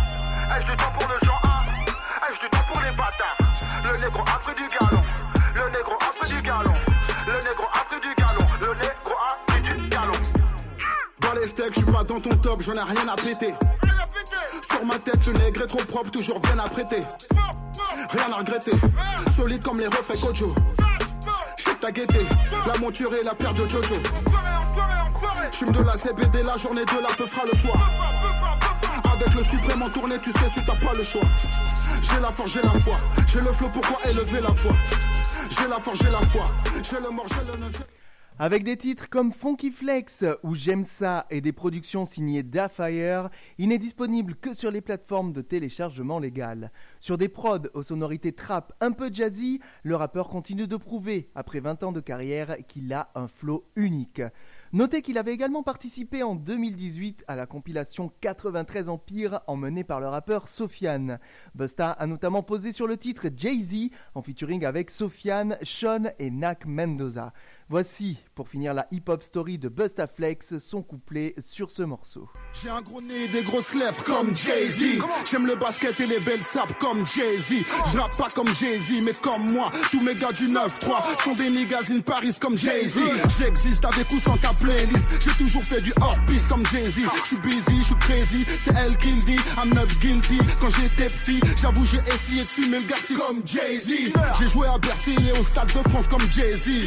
Ai-je du temps pour le genre 1 Ai-je du temps pour les bâtards Le négro a pris du galon le négro a pris du galon. Le négro a pris du galon. Le négro a pris du galon. Dans les steaks, je suis pas dans ton top, j'en ai rien à péter. Sur ma tête, le nègre est trop propre, toujours bien apprêté. Rien à regretter. Solide comme les refs Kojo. Shit ta gaieté. La monture et la paire de Jojo. J'fume de la CBD, la journée de la peu fera le soir. Avec le suprême en tournée, tu sais si t'as pas le choix. J'ai la la foi. J'ai le flow, pourquoi élever la foi J'ai la la foi. J'ai le mort. Avec des titres comme Funky Flex ou J'aime ça et des productions signées Dafire, il n'est disponible que sur les plateformes de téléchargement légal. Sur des prods aux sonorités trap un peu jazzy, le rappeur continue de prouver, après 20 ans de carrière, qu'il a un flow unique. Notez qu'il avait également participé en 2018 à la compilation 93 Empire emmenée par le rappeur Sofiane. Busta a notamment posé sur le titre Jay-Z en featuring avec Sofiane, Sean et Nak Mendoza. Voici, pour finir la hip-hop story de Busta Flex, son couplet sur ce morceau. J'ai un gros nez et des grosses lèvres comme Jay-Z. J'aime le basket et les belles sapes comme Jay-Z. Je rappe pas comme Jay-Z, mais comme moi. Tous mes gars du 9-3 sont des niggas in Paris comme Jay-Z. J'existe avec ou sans ta playlist. J'ai toujours fait du hors-piste comme Jay-Z. Je suis busy, je suis crazy. C'est elle qui le dit. I'm not guilty. Quand j'étais petit, j'avoue, j'ai essayé de fumer le garci comme Jay-Z. J'ai joué à Bercy et au Stade de France comme Jay-Z.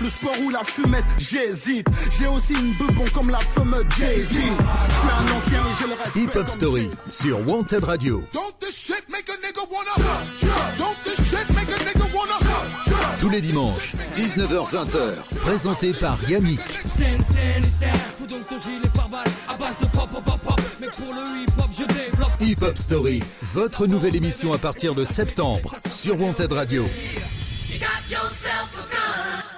Le sport ou la fumette, j'hésite. J'ai aussi une bebon comme la fameuse Jay-Z. Je suis un ancien et j'ai le respect. Hip Hop Story sur Wanted Radio. Don't this shit make a nigga wanna? Don't this shit make a nigga wanna? Tous les dimanches, 19h-20h, présenté par Yannick. Je. Hip Hop Story, votre nouvelle émission à partir de septembre sur Wanted Radio. You got yourself